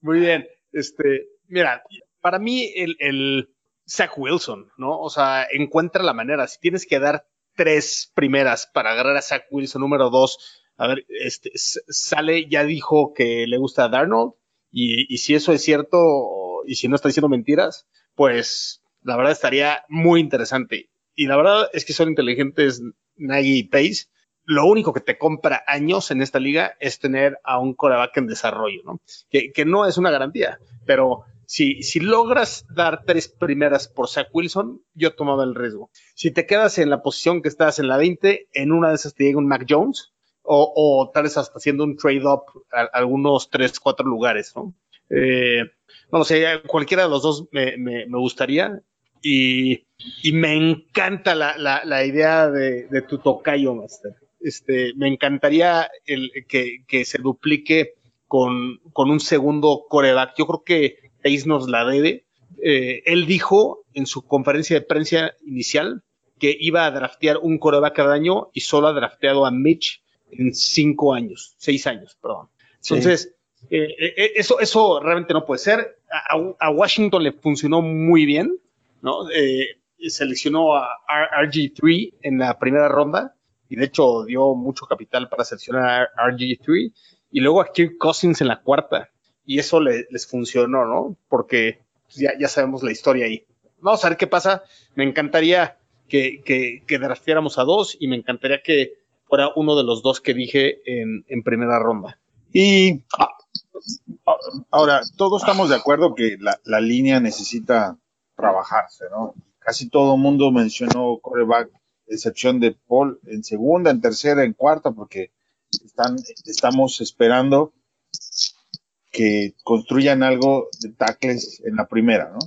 muy bien. Este, mira, para mí el, el Zach Wilson, ¿no? O sea, encuentra la manera. Si tienes que dar tres primeras para agarrar a Zach Wilson número dos, a ver, este, sale, ya dijo que le gusta a Darnold. Y, y si eso es cierto, y si no está diciendo mentiras, pues la verdad estaría muy interesante. Y la verdad es que son inteligentes Nagy y Pace. Lo único que te compra años en esta liga es tener a un coreback en desarrollo, ¿no? Que, que no es una garantía, pero si, si logras dar tres primeras por Zach Wilson, yo tomaba el riesgo. Si te quedas en la posición que estás en la 20, en una de esas te llega un Mac Jones, o, o tal vez hasta haciendo un trade-up a, a algunos tres, cuatro lugares, ¿no? Eh, no sé, cualquiera de los dos me, me, me gustaría. Y, y, me encanta la, la, la idea de, de, tu tocayo, Master. Este, me encantaría el, que, que, se duplique con, con, un segundo coreback. Yo creo que Pace nos la debe. Eh, él dijo en su conferencia de prensa inicial que iba a draftear un coreback cada año y solo ha drafteado a Mitch en cinco años, seis años, perdón. Entonces, sí. eh, eh, eso, eso realmente no puede ser. A, a, Washington le funcionó muy bien, ¿no? Eh, seleccionó a RG3 en la primera ronda y de hecho dio mucho capital para seleccionar a RG3 y luego a Kirk Cousins en la cuarta y eso le, les funcionó, ¿no? Porque ya, ya, sabemos la historia ahí. Vamos a ver qué pasa. Me encantaría que, que, a dos y me encantaría que fuera uno de los dos que dije en, primera ronda. Y ahora, todos estamos de acuerdo que la, la línea necesita trabajarse, ¿no? Casi todo el mundo mencionó coreback, excepción de Paul, en segunda, en tercera, en cuarta, porque están, estamos esperando que construyan algo de tackles en la primera, ¿no?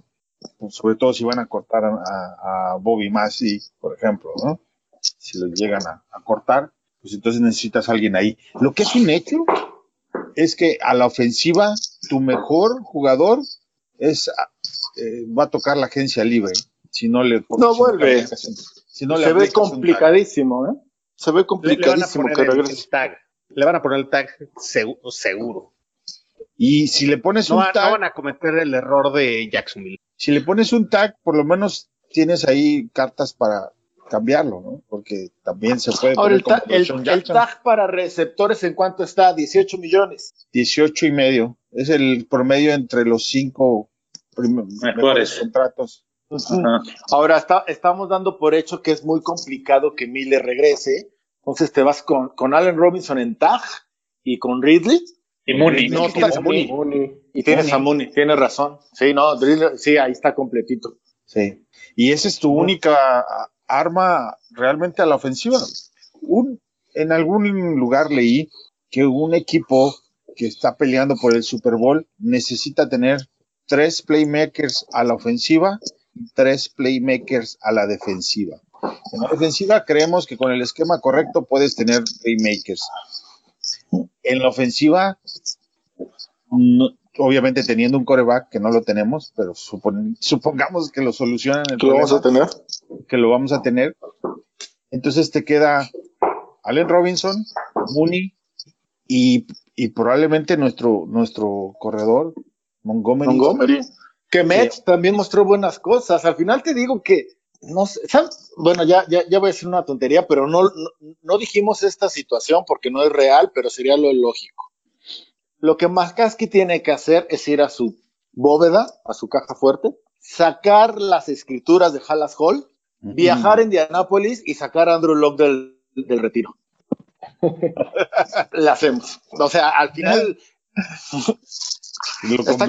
Pues sobre todo si van a cortar a, a Bobby Massey, por ejemplo, ¿no? Si lo llegan a, a, cortar, pues entonces necesitas a alguien ahí. Lo que es un hecho es que a la ofensiva tu mejor jugador es eh, va a tocar la agencia libre si no le no si vuelve no si no se ve complicadísimo ¿eh? se ve complicadísimo le, que el, regrese el tag le van a poner el tag seguro, seguro. Y si le pones no, un tag no van a cometer el error de Jacksonville si le pones un tag por lo menos tienes ahí cartas para cambiarlo, ¿no? Porque también se puede. Ahora, el, ta el, el, tag para receptores, ¿en cuánto está? 18 millones. 18 y medio. Es el promedio entre los cinco mejores contratos. Uh -huh. Ahora, está, estamos dando por hecho que es muy complicado que Miller regrese. Entonces te vas con, con Allen Robinson en tag y con Ridley. Y Mooney. No, tienes a Mooney. Mooney. Y tienes a Mooney, tienes razón. Sí, no, sí, ahí está completito. Sí. Y esa es tu única a- arma realmente a la ofensiva. Un, en algún lugar leí que un equipo que está peleando por el Super Bowl necesita tener tres playmakers a la ofensiva y tres playmakers a la defensiva. En la defensiva creemos que con el esquema correcto puedes tener playmakers. En la ofensiva, no- obviamente teniendo un coreback que no lo tenemos, pero supon- supongamos que lo solucionan el ¿Qué vamos a tener? que lo vamos a tener. Entonces te queda Allen Robinson, Mooney y, y probablemente nuestro, nuestro corredor, Montgomery. Montgomery. Que Mets también mostró buenas cosas. Al final te digo que, no sé, bueno, ya, ya, ya voy a decir una tontería, pero no, no, no dijimos esta situación porque no es real, pero sería lo lógico. Lo que McCaskey tiene que hacer es ir a su bóveda, a su caja fuerte, sacar las escrituras de Hallas Hall, viajar a Indianápolis y sacar a Andrew Locke del, del retiro. La hacemos. O sea, al final Lo Está.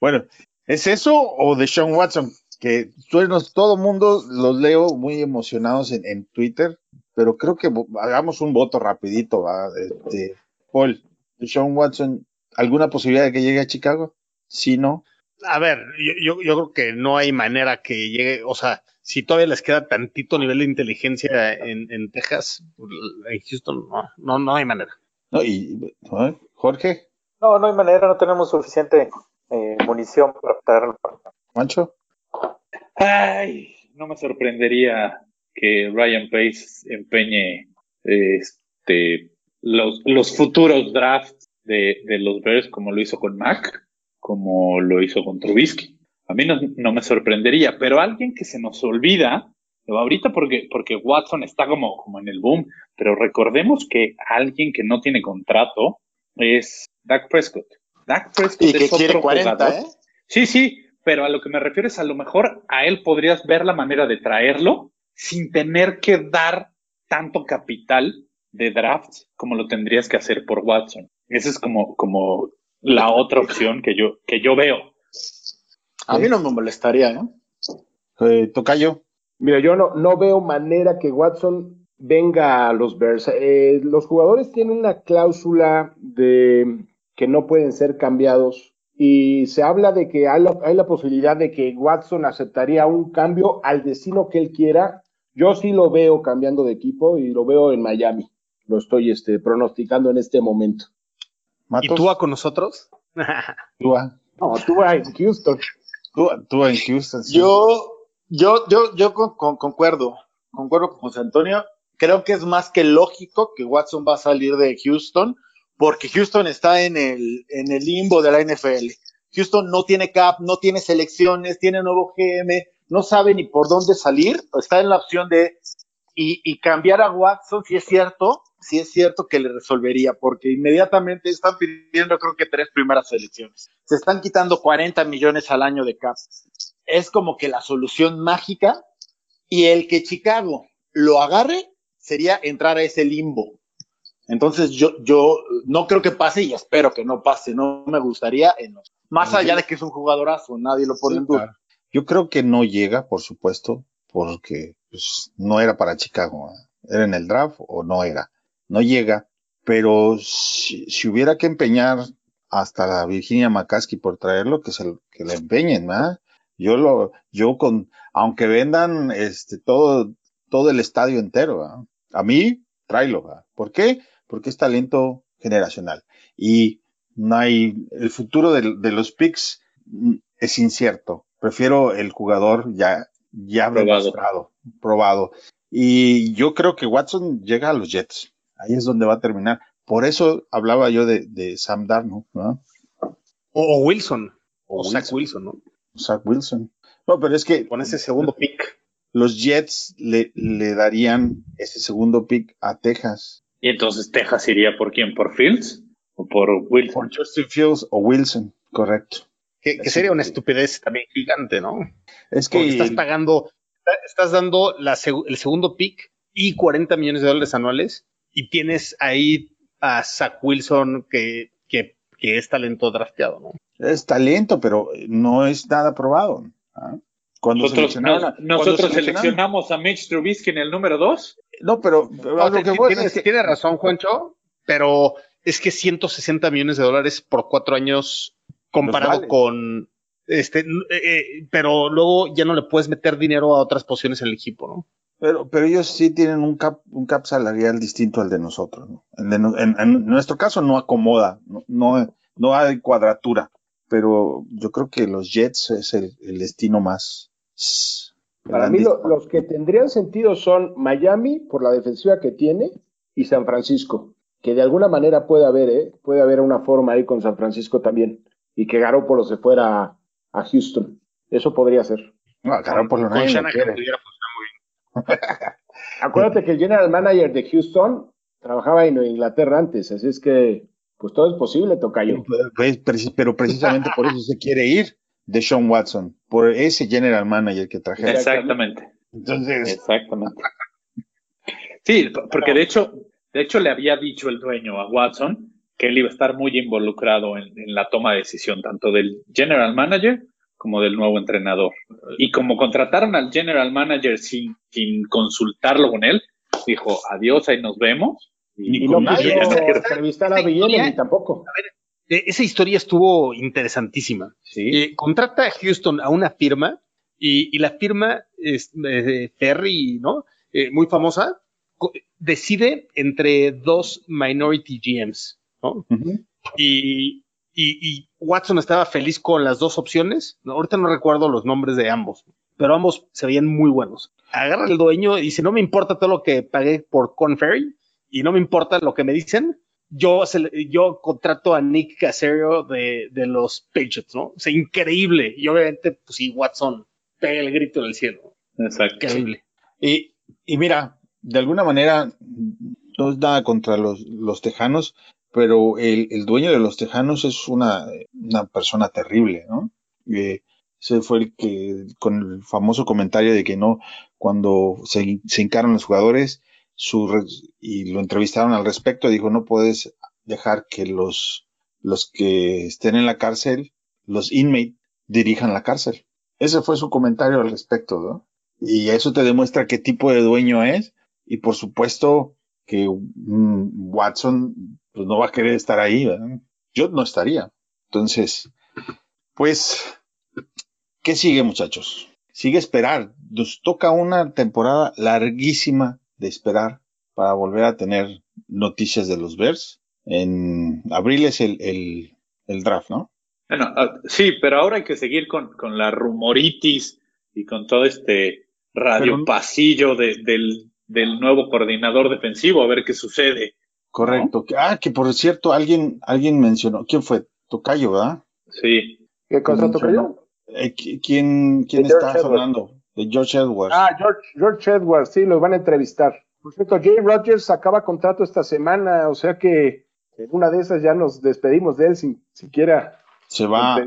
Bueno, ¿es eso o de Sean Watson? Que suenos, todo mundo los leo muy emocionados en, en Twitter, pero creo que hagamos un voto rapidito. ¿va? Este, Paul, ¿de Sean Watson, ¿alguna posibilidad de que llegue a Chicago? Sí, no. A ver, yo, yo, yo creo que no hay manera que llegue, o sea, si todavía les queda tantito nivel de inteligencia en, en Texas, en Houston, no, no, no hay manera. no y, ¿eh? Jorge, No, no hay manera, no tenemos suficiente eh, munición para traerlo. Mancho. Ay, no me sorprendería que Ryan Pace empeñe este, los, los futuros drafts de, de los Bears como lo hizo con Mac, como lo hizo con Trubisky. A mí no, no me sorprendería, pero alguien que se nos olvida, ahorita porque, porque Watson está como, como en el boom, pero recordemos que alguien que no tiene contrato es Dak Prescott. Dak Prescott y que es quiere otro 40, jugador. ¿eh? Sí, sí, pero a lo que me refiero es a lo mejor a él podrías ver la manera de traerlo sin tener que dar tanto capital de drafts como lo tendrías que hacer por Watson. Esa es como, como la otra opción que yo, que yo veo. A mí no me molestaría, ¿eh? Eh, Tocayo. Mira, yo no, no veo manera que Watson venga a los Bears. Eh, los jugadores tienen una cláusula de que no pueden ser cambiados y se habla de que hay la, hay la posibilidad de que Watson aceptaría un cambio al destino que él quiera. Yo sí lo veo cambiando de equipo y lo veo en Miami. Lo estoy este, pronosticando en este momento. ¿Y Matos. tú con nosotros? Tua. No, tú vas en Houston. Tua- Tua en Houston. sí. Yo, yo, yo, yo con- con- concuerdo, concuerdo con José Antonio. Creo que es más que lógico que Watson va a salir de Houston, porque Houston está en el, en el limbo de la NFL. Houston no tiene cap, no tiene selecciones, tiene nuevo GM, no sabe ni por dónde salir. Está en la opción de y, y cambiar a Watson, si es cierto, si es cierto que le resolvería, porque inmediatamente están pidiendo, creo que tres primeras selecciones. Se están quitando 40 millones al año de cap. Es como que la solución mágica y el que Chicago lo agarre sería entrar a ese limbo. Entonces yo, yo no creo que pase y espero que no pase, no me gustaría, en los- más allá de que es un jugadorazo, nadie lo pone en duda. Claro. Yo creo que no llega, por supuesto, porque pues, no era para Chicago. ¿eh? Era en el draft o no era. No llega, pero si, si hubiera que empeñar hasta la Virginia McCaskey por traerlo, que se que le empeñen, ¿verdad? Yo lo, yo con, aunque vendan este todo, todo el estadio entero, ¿verdad? a mí, tráelo, ¿verdad? ¿Por qué? Porque es talento generacional. Y no hay, el futuro de, de los picks mm, es incierto. Prefiero el jugador ya, ya Probado. demostrado, probado. Y yo creo que Watson llega a los Jets. Ahí es donde va a terminar. Por eso hablaba yo de, de Sam Darnold, ¿no? O, o Wilson, o, O Zach Wilson, ¿no? Zach Wilson. No, pero es que Con ese segundo pick. los Jets le, le darían ese segundo pick a Texas. Y entonces Texas iría por quién? ¿Por Fields? ¿O por Wilson? Por Justin Fields o Wilson, correcto. Que, que sería una estupidez también gigante, ¿no? Es Porque que estás pagando, estás dando la el segundo pick y 40 millones de dólares anuales y tienes ahí a Zach Wilson, que, que, que es talento drafteado, ¿no? Es talento, pero no es nada probado. ¿ah? Cuando Nosotros, seleccionaron no- a- cuando nosotros seleccionaron- seleccionamos a Mitch Trubisky en el número 2. No, pero, que voy tiene, es que- tiene razón, Juancho, pero es que 160 millones de dólares por cuatro años comparado vale. con este, eh, eh, pero luego ya no le puedes meter dinero a otras posiciones en el equipo, ¿no? Pero, pero ellos sí tienen un cap, un cap salarial distinto al de nosotros. ¿no? De en, en nuestro caso no acomoda, no, no, no hay cuadratura, pero yo creo que los Jets es el, el destino más. Para mí lo- los que tendrían sentido son Miami por la defensiva que tiene y San Francisco, que de alguna manera puede haber, ¿eh? puede haber una forma ahí con San Francisco también y que Garoppolo se fuera a, a Houston. Eso podría ser. No, Acuérdate que el general manager de Houston trabajaba en Inglaterra antes, así es que pues todo es posible, Tocayo. Pues, preci- pero precisamente por eso se quiere ir de Sean Watson, por ese general manager que trajeron. Exactamente. Entonces, Exactamente. Sí, porque de hecho, de hecho le había dicho el dueño a Watson que él iba a estar muy involucrado en, en la toma de decisión, tanto del general manager como del nuevo entrenador. Y como contrataron al general manager sin, sin consultarlo con él, dijo adiós, ahí nos vemos. Y, con no nadie. quiso entrevistar a esa Bielem historia- ni tampoco. Eh, esa historia estuvo interesantísima. sí. Eh, contrata a Houston a una firma y, y la firma es eh, Ferry, ¿no? Eh, muy famosa, decide entre dos minority GMs, ¿no? Y, y- y Watson estaba feliz con las dos opciones. Ahorita no recuerdo los nombres de ambos, pero ambos se veían muy buenos. Agarra el dueño y dice, no me importa todo lo que pagué por Con Ferry y no me importa lo que me dicen. Yo, yo contrato a Nick Casario de, de los Patriots, ¿no? O sea, increíble. Y obviamente, pues sí, Watson pega el grito en el cielo. Exacto. Increíble. Y, y mira, de alguna manera, no es nada contra los, los tejanos, pero el, el dueño de los tejanos es una, una persona terrible, ¿no? Eh, ese fue el que, con el famoso comentario de que no, cuando se, se hincaron los jugadores y lo entrevistaron al respecto, dijo, no puedes dejar que los, los que estén en la cárcel, los inmates, dirijan la cárcel. Ese fue su comentario al respecto, ¿no? Y eso te demuestra qué tipo de dueño es. Y por supuesto que mm, Watson pues, no va a querer estar ahí. Yo no estaría. Entonces, pues, ¿qué sigue muchachos? Sigue esperar. Nos toca una temporada larguísima de esperar para volver a tener noticias de los Bears. En abril es el, el, el draft, ¿no? Bueno, ah, sí, pero ahora hay que seguir con, con la rumoritis y con todo este radio Pero- pasillo de- del, del nuevo coordinador defensivo, a ver qué sucede. Correcto. Ah, que por cierto, alguien, alguien mencionó, ¿quién fue? Tocayo, ¿verdad? Sí, ¿Qué cosa, Tocayo? Eh, ¿qui- ¿Quién, quién está hablando? De George Edwards. Ah, George, George Edwards, sí, los van a entrevistar. Por cierto, Jay Rogers acaba contrato esta semana, o sea que en una de esas ya nos despedimos de él sin siquiera se va,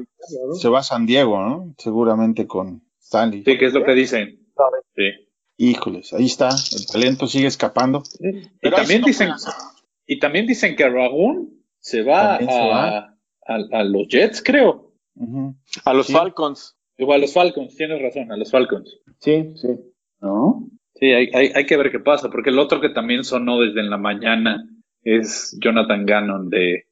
se va a San Diego, ¿no? Seguramente con Stanley. sí, que es lo que dicen. Sí. Híjoles, ahí está, el talento sigue escapando. Y Pero también dicen, y también dicen que Raúl se va, También se a, va. a- a los Jets, creo. A los Sí. Falcons. Igual a los Falcons, tienes razón, a los Falcons. Sí, sí. ¿No? Sí, hay, hay, hay que ver qué pasa, porque el otro que también sonó desde en la mañana es Jonathan Gannon de,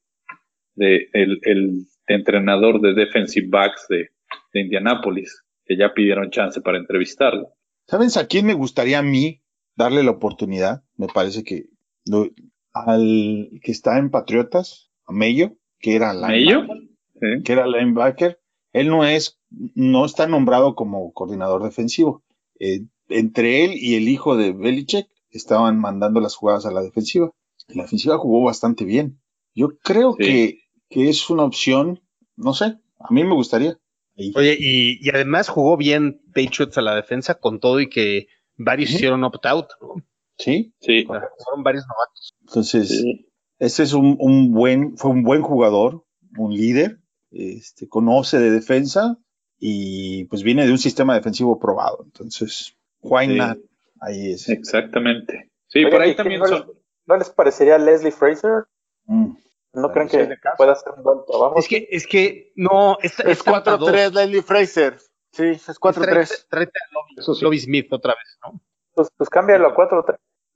de el, el entrenador de defensive backs de, de Indianapolis, que ya pidieron chance para entrevistarlo. ¿Sabes a quién me gustaría a mí darle la oportunidad? Me parece que lo- al que está en Patriotas, a Mello, que era ¿Mello? linebacker, Sí. que era linebacker, él no es, no está nombrado como coordinador defensivo. Eh, entre él y el hijo de Belichick estaban mandando las jugadas a la defensiva. La defensiva jugó bastante bien. Yo creo Sí. que, que es una opción, no sé, a mí me gustaría. Ahí. Oye, y, y además jugó bien Patriots a la defensa con todo y que varios hicieron opt-out, ¿no? Sí, Sí. O sea, fueron varios novatos. entonces, Sí. Este es un, un buen, fue un buen jugador, un líder, este, conoce de defensa y pues viene de un sistema defensivo probado. Entonces, why Sí. not? Ahí es. Exactamente. Sí, Oye, por ahí ¿y también no son. les- ¿No les parecería Leslie Fraser? Mm. ¿No creen sí, que pueda hacer un buen trabajo? Es que, es que, no, Es esta 4-3, Leslie Fraser. Sí, es 4-3. Tráete- tráete a Lobby, Eso sí. Lobby Smith otra vez, ¿no? Pues, pues cámbialo a 4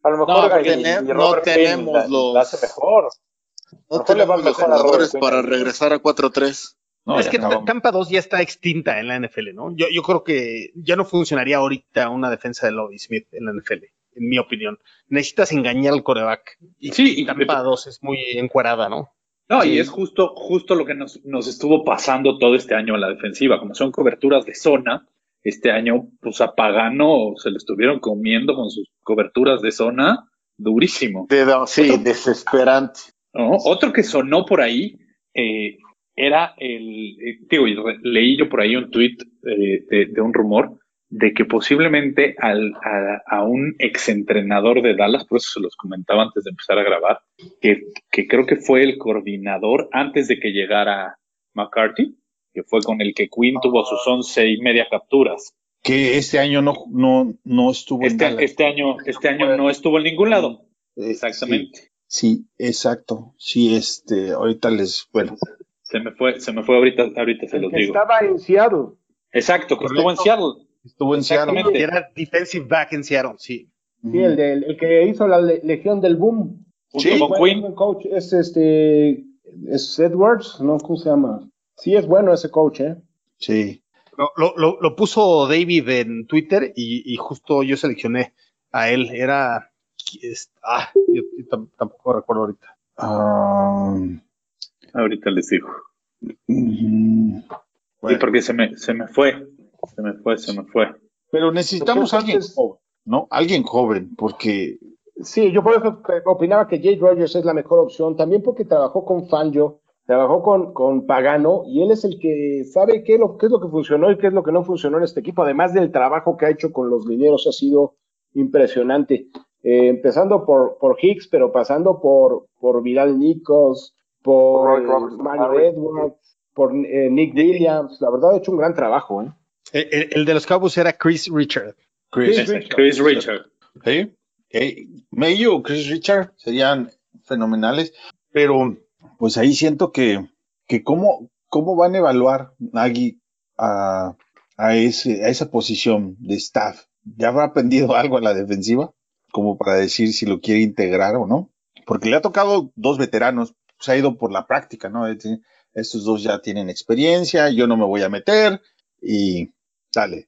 A lo mejor porque y- tenem- y no tenemos los- la hace mejor. No tenemos los mejor Robert jugadores para regresar a 4-3. No, es que acabamos. Tampa 2 ya está extinta en la NFL, ¿no? Yo, yo creo que ya no funcionaría ahorita una defensa de Lobby Smith en la NFL, en mi opinión. Necesitas engañar al coreback. Y, Sí, y y- Tampa 2 es muy encuerada, ¿no? No, Sí. y es justo, justo lo que nos, nos estuvo pasando todo este año a la defensiva. Como son coberturas de zona, este año, pues a Pagano se lo estuvieron comiendo con sus coberturas de zona durísimo. De- sí, desesperante. ¿no? Otro que sonó por ahí eh, era el, eh, digo, leí yo por ahí un tweet de, de un rumor de que posiblemente al, a, a un exentrenador de Dallas, por eso se los comentaba antes de empezar a grabar, que, que creo que fue el coordinador antes de que llegara McCarthy, que fue con el que Quinn tuvo sus once y media capturas. Que este año no, no, no estuvo en Este, Dallas. este año, este año no estuvo en ningún lado. Eh, Exactamente. Sí, sí, exacto. Sí, este, ahorita les, bueno, Se me fue, se me fue ahorita, ahorita se El los que digo. estaba en Seattle. Exacto, que estuvo en. Seattle. estuvo en Seattle. Era defensive back en Seattle, sí. Sí, el, del- el que hizo la le- Legión del Boom. Sí, con buen coach es este es Edwards, ¿no? ¿Cómo se llama? Sí, es bueno ese coach, ¿eh? Sí. Lo, lo- lo- lo puso David en Twitter y, y justo yo seleccioné a él. Era. es- ah, yo, yo tam- tampoco recuerdo ahorita. Ah, Ahorita les digo. Sí, bueno, porque se me, se me fue. Se me fue, se me fue. pero necesitamos Porque alguien joven, ¿no? Alguien joven, porque Sí, yo por eso que opinaba que Jay Rogers es la mejor opción, también porque trabajó con Fangio, trabajó con, con Pagano, y él es el que sabe qué es, lo, qué es lo que funcionó y qué es lo que no funcionó en este equipo, además del trabajo que ha hecho con los linieros, ha sido impresionante. Eh, empezando por, por Hicks, pero pasando por, por Vidal Nicos, por Roy eh, Robertson, Mario Harry. Edwards, por eh, Nick Williams, la verdad ha hecho un gran trabajo. ¿eh? El, el- el de los Cowboys era Chris Richard. Chris, Richard. Chris Richard. ¿sí? Eh, Mayo o Chris Richard serían fenomenales, pero pues ahí siento que, que cómo, cómo van a evaluar Nagy a, a, ese, a esa posición de staff. ¿Ya habrá aprendido algo a la defensiva? Como para decir si lo quiere integrar o no. Porque le ha tocado dos veteranos, se ha ido por la práctica, ¿no? Estos dos ya tienen experiencia, yo no me voy a meter y dale.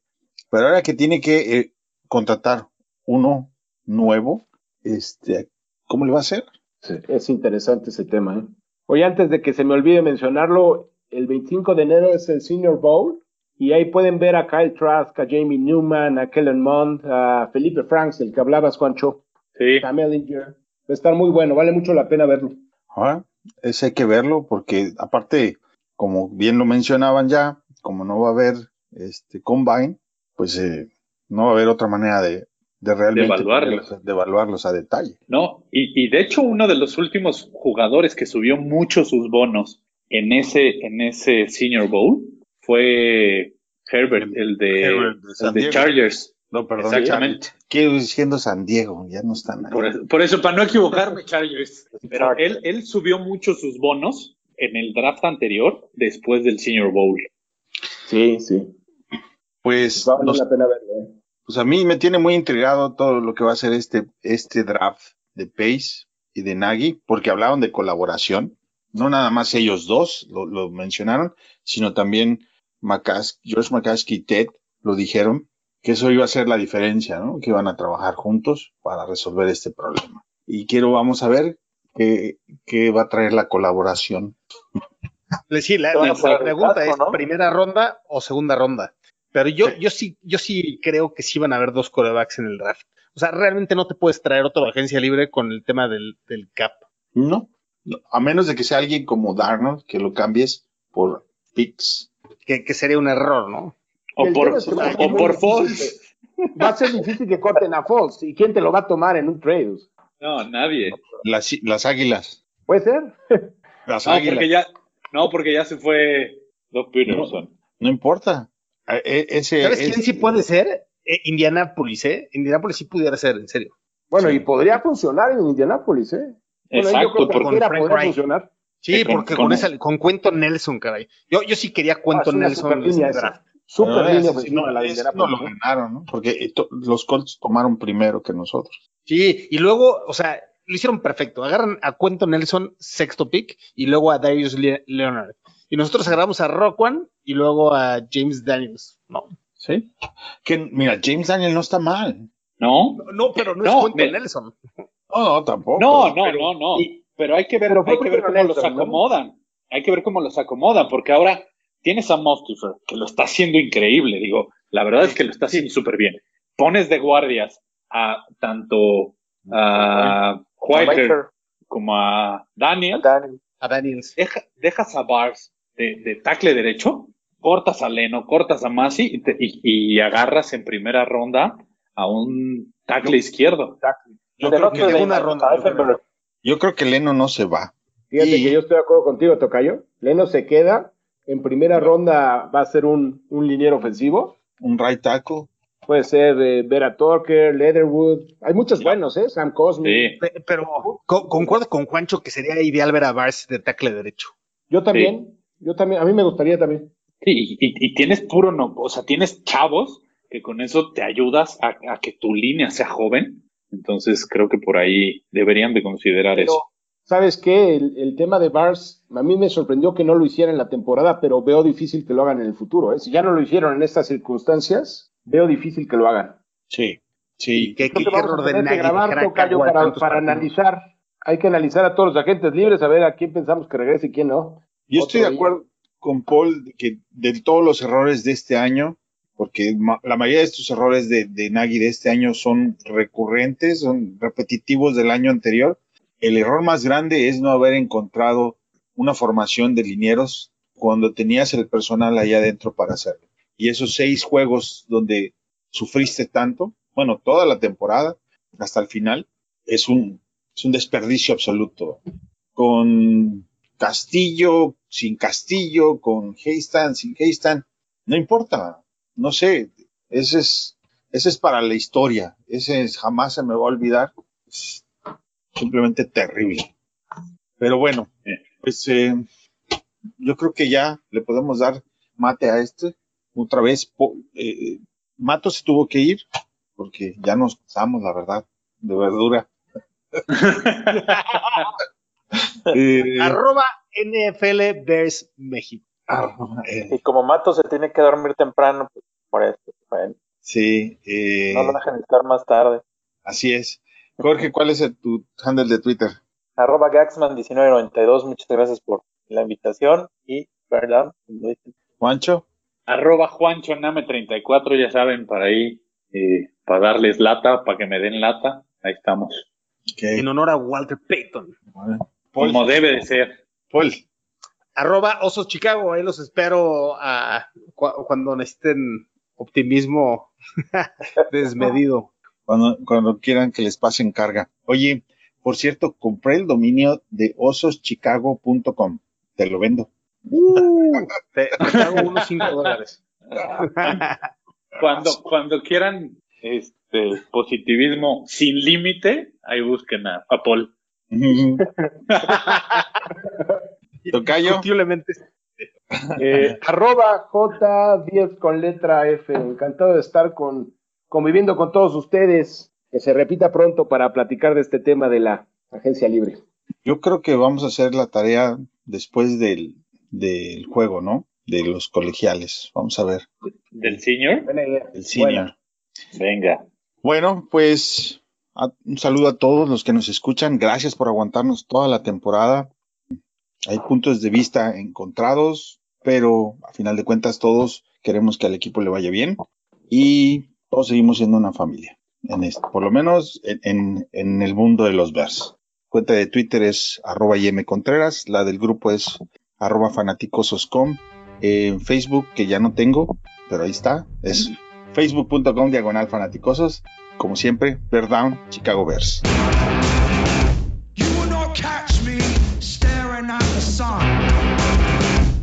Pero ahora que tiene que eh, contratar uno nuevo, este, ¿cómo le va a hacer? Sí, es interesante ese tema. ¿eh? Oye, antes de que se me olvide mencionarlo, el 25 de enero es el Senior Bowl y ahí pueden ver a Kyle Trask, a Jamie Newman, a Kellen Mond, a Felipe Franks, del que hablabas, Juancho, Sí. a Mellinger. Va a estar muy bueno, vale mucho la pena verlo. Ah, ese hay que verlo porque aparte, como bien lo mencionaban ya, como no va a haber este combine, pues eh, no va a haber otra manera de, de realmente evaluarlos. de evaluarlos a detalle. No, y, y de hecho uno de los últimos jugadores que subió mucho sus bonos en ese, en ese Senior Bowl fue Herbert, el de, Herbert de el de. Chargers. No, perdón. Exactamente. Quiero diciendo San Diego, ya no están ahí. Por eso, por eso, para no equivocarme, Chargers. Pero él, él subió mucho sus bonos en el draft anterior, después del Senior Bowl. Sí, sí. Pues, Va a valer los- la pena verlo. ¿eh? pues a mí me tiene muy intrigado todo lo que va a ser este, este draft de Pace y de Nagy, porque hablaron de colaboración. No nada más ellos dos lo, lo mencionaron, sino también George McCaskey y Ted lo dijeron, que eso iba a ser la diferencia, ¿no? Que iban a trabajar juntos para resolver este problema. Y quiero, vamos a ver qué, qué va a traer la colaboración. Sí, la, la pregunta es primera ronda o segunda ronda. Pero yo, Sí. yo sí, yo sí creo que sí van a haber dos corebacks en el draft. O sea, realmente no te puedes traer otra agencia libre con el tema del, del cap. No, no, a menos de que sea alguien como Darnold, que lo cambies por picks. Que, que sería un error, ¿no? O por, es que va a ser o muy por difícil que- Va a ser difícil que corten a Fox. ¿Y quién te lo va a tomar en un trade? No, nadie. Las, las águilas. ¿Puede ser? Las No, águilas. porque ya, no, porque ya se fue Doc Peterson. No importa. Eh, eh, Ese, ¿Sabes es- quién sí puede ser? Eh, Indianapolis, ¿eh? Indianapolis sí pudiera ser, en serio. Bueno, Sí. y podría funcionar en Indianápolis, ¿eh? Bueno, yo Exacto, creo que Wright. funcionar. Sí, con- porque con- con, esa, con Cuento Nelson, caray. Yo, yo sí quería Ah, Cuento es una Nelson. super en línea esa. draft. Super línea ofensiva no, la no lo Indianapolis, ¿no? ganaron, ¿no? Porque to- los Colts tomaron primero que nosotros. Sí, y luego, o sea, lo hicieron perfecto. Agarran a Cuento Nelson, sexto pick, y luego a Darius Le- Leonard. Y nosotros agarramos a Roquan y luego a James Daniels. No, Sí. Que, mira, James Daniel no está mal. ¿no? no, pero no, es Cuento me- Nelson. No, no, tampoco. No, no, Pero- no, no. y- pero hay que ver, hay que ver cómo los acomodan. Hay que ver cómo los acomodan, porque ahora tienes a Mustifer, que lo está haciendo increíble. Digo, la verdad es que lo está haciendo súper bien. Pones de guardias a tanto a Whitaker, como a Daniel. Daniel. A Daniels. Deja- dejas a Bars de, de tackle derecho, cortas a Leno, cortas a Masi y, te- y- y agarras en primera ronda a un tackle izquierdo. Yo creo, que, de una ronda, Eifenberg. yo creo que Leno no se va. Fíjate Y- que yo estoy de acuerdo contigo, Tocayo. Leno se queda. En primera ronda va a ser un, un liniero ofensivo. Un right tackle. Puede ser eh, Vera Tucker, Leatherwood. Hay muchos buenos, ¿eh? Sam Cosme. Sí. Pe- Pero co- concuerdo con Juancho que sería ideal ver a Bars de tackle derecho. Yo también. Yo también. A mí me gustaría también. Sí, y, y- y tienes puro no, o sea, tienes chavos que con eso te ayudas a, a que tu línea sea joven. Entonces creo que por ahí deberían de considerar Pero, eso. ¿Sabes qué? El, el tema de Bars, a mí me sorprendió que no lo hicieran en la temporada, pero veo difícil que lo hagan en el futuro. ¿eh? Si ya no lo hicieron en estas circunstancias, veo difícil que lo hagan. Sí, sí. ¿Qué, qué error a de Nagy grabar, Tocayo, para, analizar. Hay que analizar a todos los agentes libres, a ver a quién pensamos que regrese y quién no. Yo estoy de día. acuerdo con Paul de que de todos los errores de este año, porque ma- la mayoría de estos errores de, de Nagy de este año son recurrentes, son repetitivos del año anterior. El error más grande es no haber encontrado una formación de linieros cuando tenías el personal allá adentro para hacerlo. Y esos seis juegos donde sufriste tanto, bueno, toda la temporada hasta el final, es un, es un desperdicio absoluto. Con Castillo, sin Castillo, con Heystan, sin Heystan, no importa, no sé, ese es, ese es para la historia, ese es- jamás se me va a olvidar, simplemente terrible. Pero bueno, pues eh, yo creo que ya le podemos dar mate a este, otra vez, po- eh, Mato se tuvo que ir, porque ya nos pasamos, la verdad, de verdura. Eh, Arroba NFL Bears México. eh, Y como Mato se tiene que dormir temprano, pues, por eso. bueno, Sí, eh, no lo dejen estar más tarde. así es. Jorge, ¿cuál es el- tu handle de Twitter? Arroba Gaxman1992, muchas gracias por la invitación y, dicen, Juancho. Arroba Juancho Name 34, ya saben, para ahí, eh, para darles lata, para que me den lata. Ahí estamos. Ok. En honor a Walter Payton. Paul. Como debe de ser. Paul. Arroba Osos Chicago. Ahí los espero a, cu- cuando necesiten optimismo desmedido. Cuando, cuando quieran que les pasen carga. Oye, por cierto, compré el dominio de ososchicago.com. Te lo vendo. Te, te hago unos 5 dólares. Cuando, cuando quieran este positivismo sin límite, ahí busquen a, a Paul. Tocayo. Posiblemente. Eh, arroba J10 con letra F. Encantado de estar con, conviviendo con todos ustedes. Que se repita pronto para platicar de este tema de la agencia libre. Yo creo que vamos a hacer la tarea después del, del juego, ¿no? De los colegiales. Vamos a ver. Del senior. Buena idea. El senior. Venga. Bueno, pues a- un saludo a todos los que nos escuchan. Gracias por aguantarnos toda la temporada. Hay puntos de vista encontrados, pero a final de cuentas todos queremos que al equipo le vaya bien y todos seguimos siendo una familia. En esto, por lo menos en, en- en el mundo de los Bears. Cuenta de Twitter es arroba Contreras, la del grupo es arroba fanaticososcom. En Facebook, que ya no tengo, pero ahí está, es facebook.com diagonal fanaticosos. Como siempre, Bear Down, Chicago Bears. You will not catch me staring at the sun.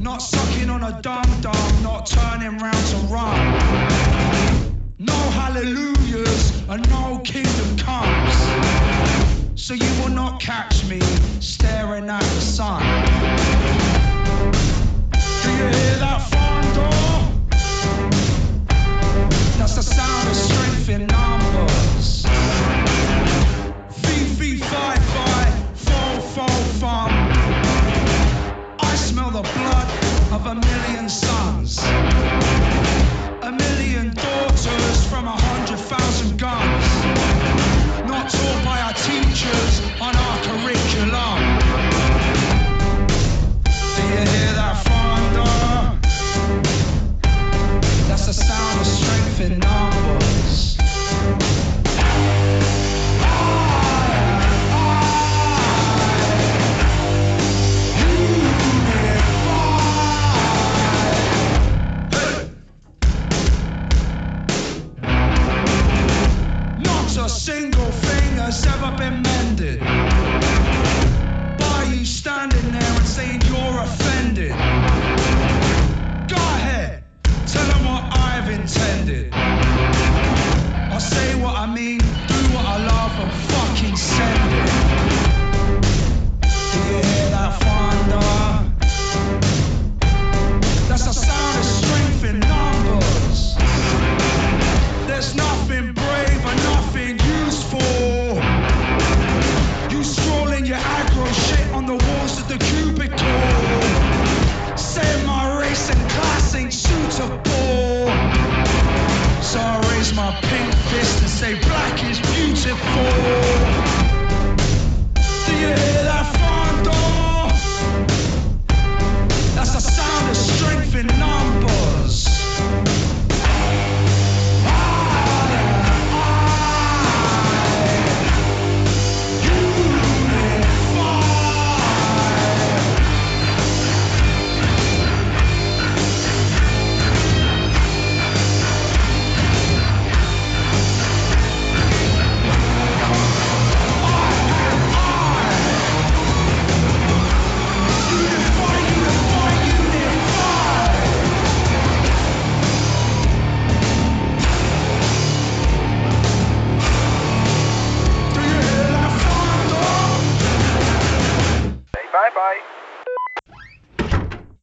Not sucking on a dum dum, not turning round to run. hallelujahs and no kingdom comes. So you will not catch me staring at the sun. Do you hear that front door? That's the sound.